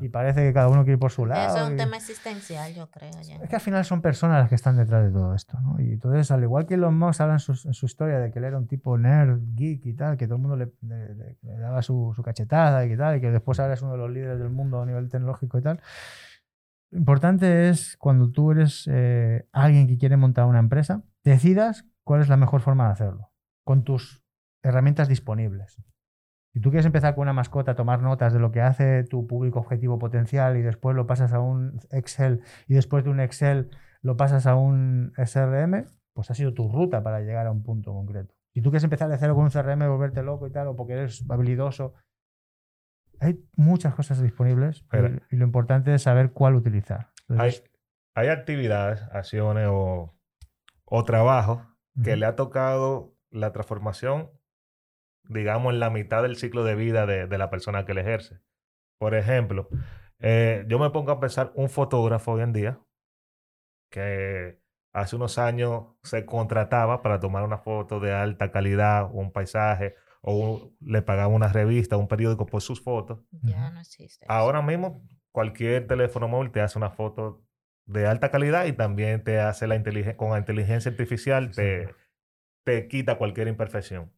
y parece que cada uno quiere ir por su lado. es un tema existencial, yo creo. Es que al final son personas las que están detrás de todo esto. ¿no? Y entonces, al igual que los Musk hablan su, en su historia de que él era un tipo nerd, geek y tal, que todo el mundo le, daba su, su, cachetada y tal, y que después ahora es uno de los líderes del mundo a nivel tecnológico y tal. Lo importante es cuando tú eres eh, alguien que quiere montar una empresa, decidas ¿cuál es la mejor forma de hacerlo? Con tus herramientas disponibles. Si tú quieres empezar con una mascota, tomar notas de lo que hace tu público objetivo potencial y después lo pasas a un Excel y después de un Excel lo pasas a un SRM, pues ha sido tu ruta para llegar a un punto concreto. Si tú quieres empezar de cero con un CRM, volverte loco y tal, o porque eres habilidoso, hay muchas cosas disponibles y, lo importante es saber cuál utilizar. hay, hay actividades, acciones o, o trabajos que le ha tocado la transformación, digamos, en la mitad del ciclo de vida de, la persona que le ejerce. Por ejemplo, eh, yo me pongo a pensar un fotógrafo hoy en día que hace unos años se contrataba para tomar una foto de alta calidad, un paisaje, o le pagaba una revista, un periódico por sus fotos. Ya no existe. Ahora mismo, cualquier teléfono móvil te hace una foto de alta calidad y también te hace la inteligencia, con la inteligencia artificial te, te quita cualquier imperfección.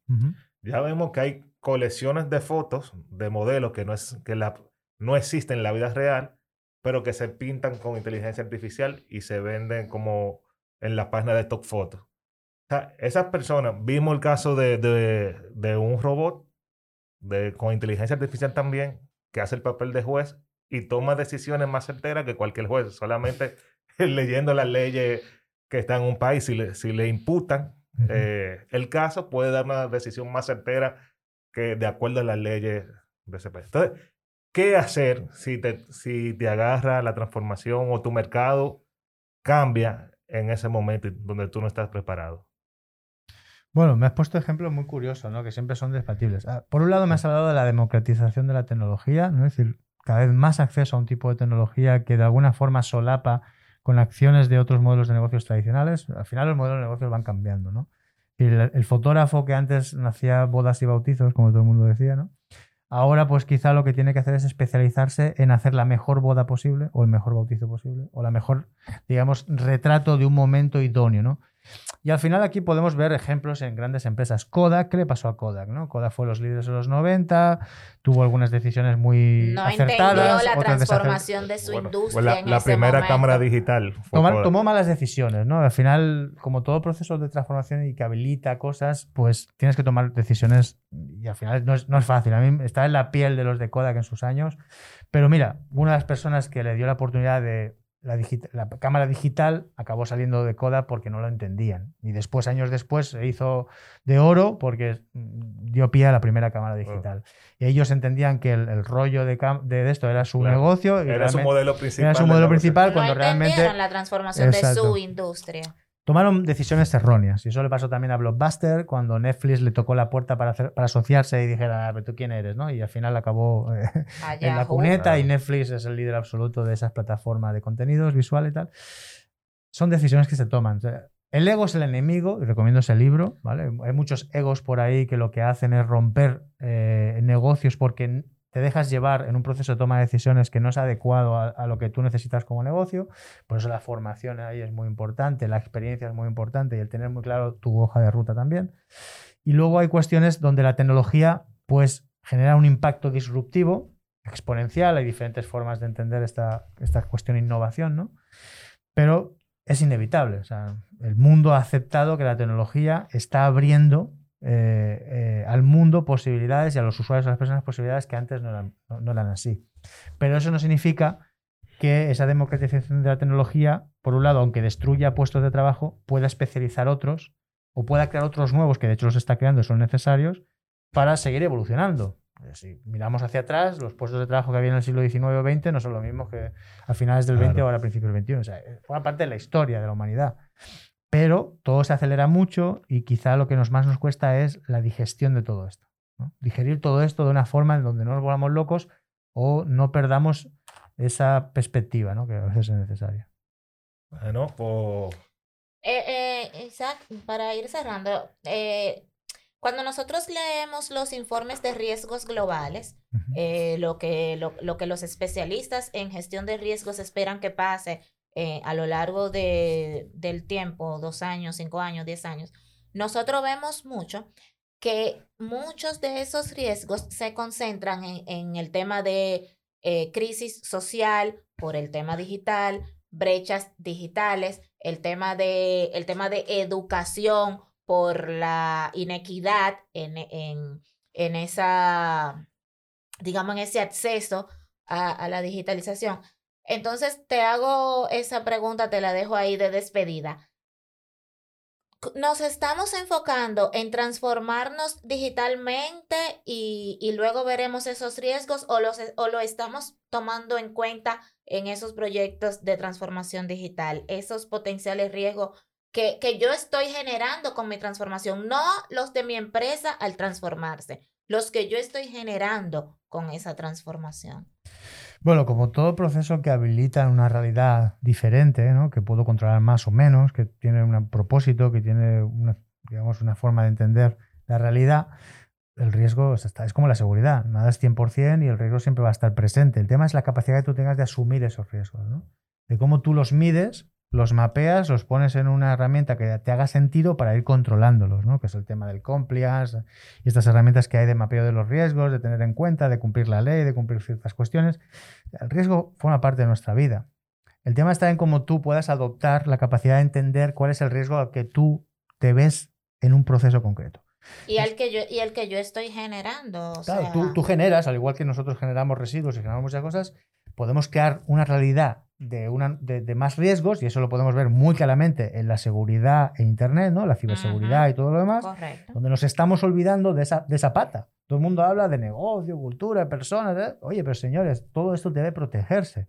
Ya vemos que hay colecciones de fotos de modelos que no, es, que la, no existen en la vida real, pero que se pintan con inteligencia artificial y se venden como en la página de Stock Photos. O sea, esas personas, vimos el caso de, de, de un robot de, con inteligencia artificial también, que hace el papel de juez y toma decisiones más certeras que cualquier juez, solamente <laughs> leyendo las leyes que están en un país, si le, si le imputan eh, el caso, puede dar una decisión más certera que de acuerdo a las leyes de ese país. Entonces, ¿qué hacer si te, si te agarra la transformación o tu mercado cambia en ese momento donde tú no estás preparado? Bueno, me has puesto ejemplos muy curiosos, ¿no? Que siempre son debatibles. Ah, Por un lado, me has hablado de la democratización de la tecnología, ¿no? Es decir, cada vez más acceso a un tipo de tecnología que de alguna forma solapa con acciones de otros modelos de negocios tradicionales. Al final, los modelos de negocios van cambiando, ¿no? El, el fotógrafo que antes hacía bodas y bautizos, como todo el mundo decía, ¿no? Ahora, pues quizá lo que tiene que hacer es especializarse en hacer la mejor boda posible o el mejor bautizo posible o la mejor, digamos, retrato de un momento idóneo, ¿no? Y al final aquí podemos ver ejemplos en grandes empresas. Kodak, ¿qué le pasó a Kodak? ¿no? Kodak fue los líderes de los 90, tuvo algunas decisiones muy No acertadas. entendió la transformación de su Bueno, industria fue la, en la ese primera momento. cámara digital. Tomar- tomó malas decisiones, ¿no? Al final, como todo proceso de transformación y que habilita cosas, pues tienes que tomar decisiones y al final no es, no es fácil. A mí está en la piel de los de Kodak en sus años. Pero mira, una de las personas que le dio la oportunidad de la, cámara digital acabó saliendo de Kodak porque no lo entendían. Y después, años después, se hizo de oro porque mm, dio pie a la primera cámara digital. Y ellos entendían que el, el rollo de, esto era su Claro. negocio. Y Era su modelo principal. era su de modelo principal No cuando entendieron realmente la transformación Exacto. de su industria. Tomaron decisiones erróneas. Y eso le pasó también a Blockbuster cuando Netflix le tocó la puerta para, hacer- para asociarse y dijera, "Ah, pero tú quién eres, ¿no? Y al final acabó eh, A <laughs> en la Yahoo. cuneta y. Netflix es el líder absoluto de esas plataformas de contenidos visual y tal. Son decisiones que se toman. O sea, el ego es el enemigo, y recomiendo ese libro, ¿vale? Hay muchos egos por ahí que lo que hacen es romper eh, negocios porque te dejas llevar en un proceso de toma de decisiones que no es adecuado a, lo que tú necesitas como negocio. Por eso la formación ahí es muy importante, la experiencia es muy importante y el tener muy claro tu hoja de ruta también. Y luego hay cuestiones donde la tecnología pues genera un impacto disruptivo, exponencial, hay diferentes formas de entender esta, esta cuestión de innovación, ¿no? Pero es inevitable. O sea, el mundo ha aceptado que la tecnología está abriendo eh, eh, al mundo posibilidades y a los usuarios, a las personas posibilidades que antes no eran, no- no eran así. Pero eso no significa que esa democratización de la tecnología, por un lado, aunque destruya puestos de trabajo, pueda especializar otros o pueda crear otros nuevos, que de hecho los está creando y son necesarios, para seguir evolucionando. Eh, Si miramos hacia atrás, los puestos de trabajo que había en el siglo XIX o XX no son los mismos que a finales del XX Claro. o ahora a principios del XXI. O sea, forma parte de la historia de la humanidad. Pero todo se acelera mucho y quizá lo que nos más nos cuesta es la digestión de todo esto. ¿no? Digerir todo esto de una forma en donde no nos volvamos locos o no perdamos esa perspectiva ¿no? que a veces es necesaria. Bueno, pues Eh, eh, Isaac, para ir cerrando, eh, cuando nosotros leemos los informes de riesgos globales, eh, lo, que, lo, lo que los especialistas en gestión de riesgos esperan que pase eh, a lo largo de, del tiempo, dos años, cinco años, diez años, nosotros vemos mucho que muchos de esos riesgos se concentran en, en el tema de eh, crisis social por el tema digital, brechas digitales, el tema de, el tema de educación por la inequidad en, en, en esa, digamos, en ese acceso a, a la digitalización. Entonces, te hago esa pregunta, te la dejo ahí de despedida. Nos estamos enfocando en transformarnos digitalmente y, y luego veremos esos riesgos o, los, o lo estamos tomando en cuenta en esos proyectos de transformación digital, esos potenciales riesgos que, que yo estoy generando con mi transformación, no los de mi empresa al transformarse, los que yo estoy generando con esa transformación. Bueno, como todo proceso que habilita una realidad diferente, ¿no? que puedo controlar más o menos, que tiene un propósito, que tiene una, digamos, una forma de entender la realidad, el riesgo es, es como la seguridad, nada es 100% y el riesgo siempre va a estar presente. El tema es la capacidad que tú tengas de asumir esos riesgos, ¿no? de cómo tú los mides, los mapeas, los pones en una herramienta que te haga sentido para ir controlándolos, ¿no? que es el tema del compliance y estas herramientas que hay de mapeo de los riesgos, de tener en cuenta, de cumplir la ley, de cumplir ciertas cuestiones. El riesgo forma parte de nuestra vida. El tema está en cómo tú puedas adoptar la capacidad de entender cuál es el riesgo al que tú te ves en un proceso concreto. Y el que yo, y el que yo estoy generando. o Claro, sea, tú, tú generas, al igual que nosotros generamos residuos y generamos muchas cosas, podemos crear una realidad de, una, de, de más riesgos, y eso lo podemos ver muy claramente en la seguridad en Internet, ¿no? la ciberseguridad y todo lo demás, Correcto. donde nos estamos olvidando de esa, de esa pata. Todo el mundo habla de negocio, cultura, personas. ¿eh? Oye, pero señores, todo esto debe protegerse.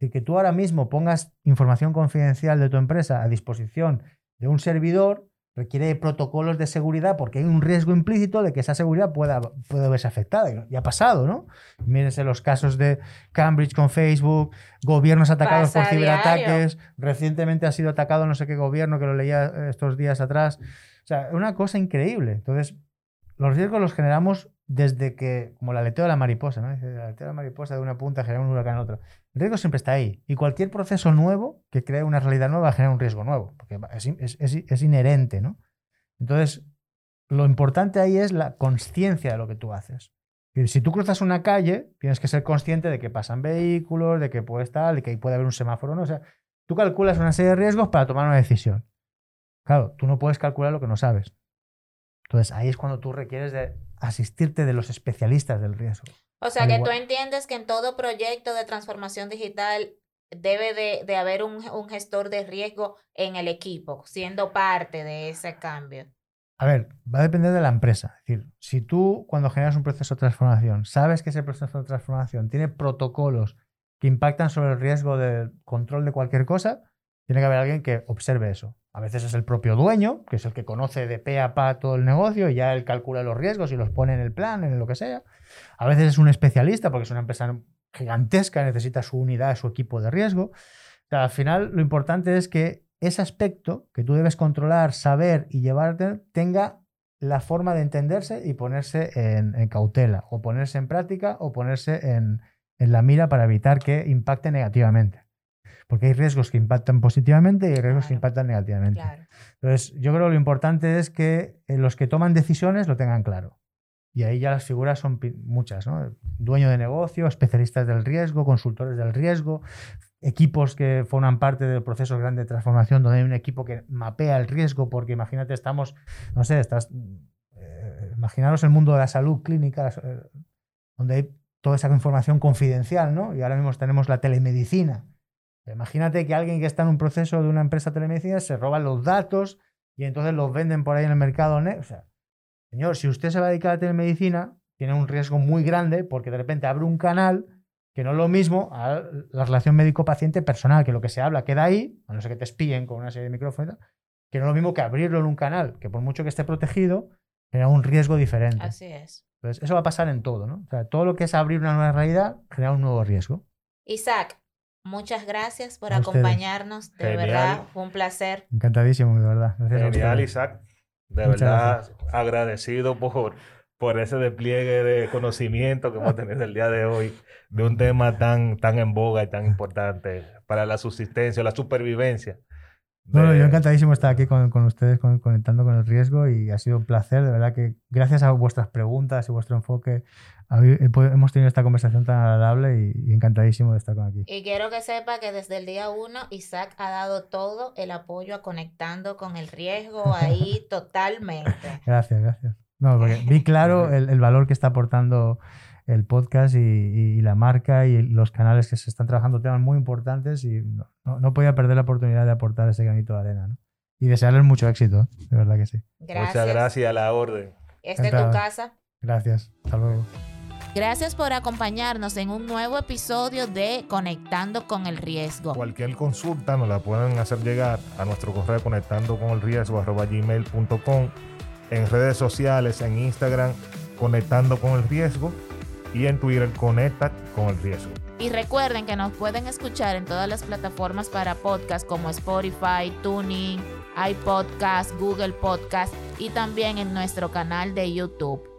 Y que tú ahora mismo pongas información confidencial de tu empresa a disposición de un servidor, requiere protocolos de seguridad porque hay un riesgo implícito de que esa seguridad pueda, pueda verse afectada. Y ha pasado, ¿no? Mírense los casos de Cambridge con Facebook, gobiernos atacados por ciberataques. Recientemente ha sido atacado no sé qué gobierno, que lo leía estos días atrás. O sea, una cosa increíble. Entonces, los riesgos los generamos desde que, como la aleteo de la mariposa, ¿no? La aleteo de la mariposa de una punta genera un huracán en otra. El riesgo siempre está ahí. Y cualquier proceso nuevo que cree una realidad nueva genera un riesgo nuevo, porque es, inherente, ¿no? Entonces, lo importante ahí es la conciencia de lo que tú haces. Y si tú cruzas una calle, tienes que ser consciente de que pasan vehículos, de que puede estar, de que puede haber un semáforo, ¿no? O sea, tú calculas una serie de riesgos para tomar una decisión. Claro, tú no puedes calcular lo que no sabes. Entonces, ahí es cuando tú requieres de asistirte de los especialistas del riesgo. O sea, que tú entiendes que en todo proyecto de transformación digital debe de, haber un, gestor de riesgo en el equipo, siendo parte de ese cambio. A ver, va a depender de la empresa. Es decir, si tú cuando generas un proceso de transformación, sabes que ese proceso de transformación tiene protocolos que impactan sobre el riesgo de control de cualquier cosa, tiene que haber alguien que observe eso. A veces es el propio dueño, que es el que conoce de pe a pa todo el negocio y ya él calcula los riesgos y los pone en el plan, en lo que sea. A veces es un especialista porque es una empresa gigantesca, necesita su unidad, su equipo de riesgo. al final lo importante es que ese aspecto que tú debes controlar, saber y llevarte tenga la forma de entenderse y ponerse en, cautela, o ponerse en práctica, o ponerse en la mira para evitar que impacte negativamente. Porque hay riesgos que impactan positivamente y hay riesgos que impactan negativamente. Entonces, yo creo que lo importante es que eh, los que toman decisiones lo tengan claro. Y ahí ya las figuras son muchas, ¿no? Dueño de negocio, especialistas del riesgo, consultores del riesgo, equipos que forman parte del proceso grande de transformación, donde hay un equipo que mapea el riesgo, porque imagínate, estamos, no sé, estás, eh, imaginaros el mundo de la salud clínica, eh, donde hay toda esa información confidencial, ¿no? Y ahora mismo tenemos la telemedicina, Imagínate que alguien que está en un proceso de una empresa de telemedicina se roba los datos y entonces los venden por ahí en el mercado. O sea, señor, si usted se va a dedicar a telemedicina, tiene un riesgo muy grande porque de repente abre un canal que no es lo mismo a la relación médico-paciente personal, que lo que se habla queda ahí, a no ser que te espíen con una serie de micrófonos, que no es lo mismo que abrirlo en un canal, que por mucho que esté protegido, genera un riesgo diferente. Así es. Entonces, eso va a pasar en todo, ¿no? O sea, todo lo que es abrir una nueva realidad genera un nuevo riesgo. Isaac, Muchas gracias por acompañarnos. De verdad, fue un placer. Encantadísimo, de verdad. Gracias Genial, Isaac. De verdad, agradecido por, por ese despliegue de conocimiento que hemos tenido el día de hoy de un tema tan, tan en boga y tan importante para la subsistencia, la supervivencia. Bueno, yo encantadísimo estar aquí con, con ustedes, conectando con el riesgo y ha sido un placer, de verdad que gracias a vuestras preguntas y vuestro enfoque hemos tenido esta conversación tan agradable y, encantadísimo de estar con aquí. Y quiero que sepa que desde el día uno Isaac ha dado todo el apoyo a conectando con el riesgo ahí <laughs> totalmente. Gracias, gracias. No, porque vi <laughs> claro el, el valor que está aportando el podcast y, y, la marca y los canales que se están trabajando temas muy importantes y no, no, podía perder la oportunidad de aportar ese granito de arena. ¿no? Y desearles mucho éxito, de verdad que sí. Muchas gracias a la orden. Esta es tu casa. Gracias. Hasta luego. Gracias por acompañarnos en un nuevo episodio de Conectando con el Riesgo. Cualquier consulta nos la pueden hacer llegar a nuestro correo conectando con el riesgo gmail.com, en redes sociales, en Instagram, conectando con el riesgo y en Twitter, conecta con el riesgo. Y recuerden que nos pueden escuchar en todas las plataformas para podcast como Spotify, Tuning, iPodcast, Google Podcast y también en nuestro canal de YouTube.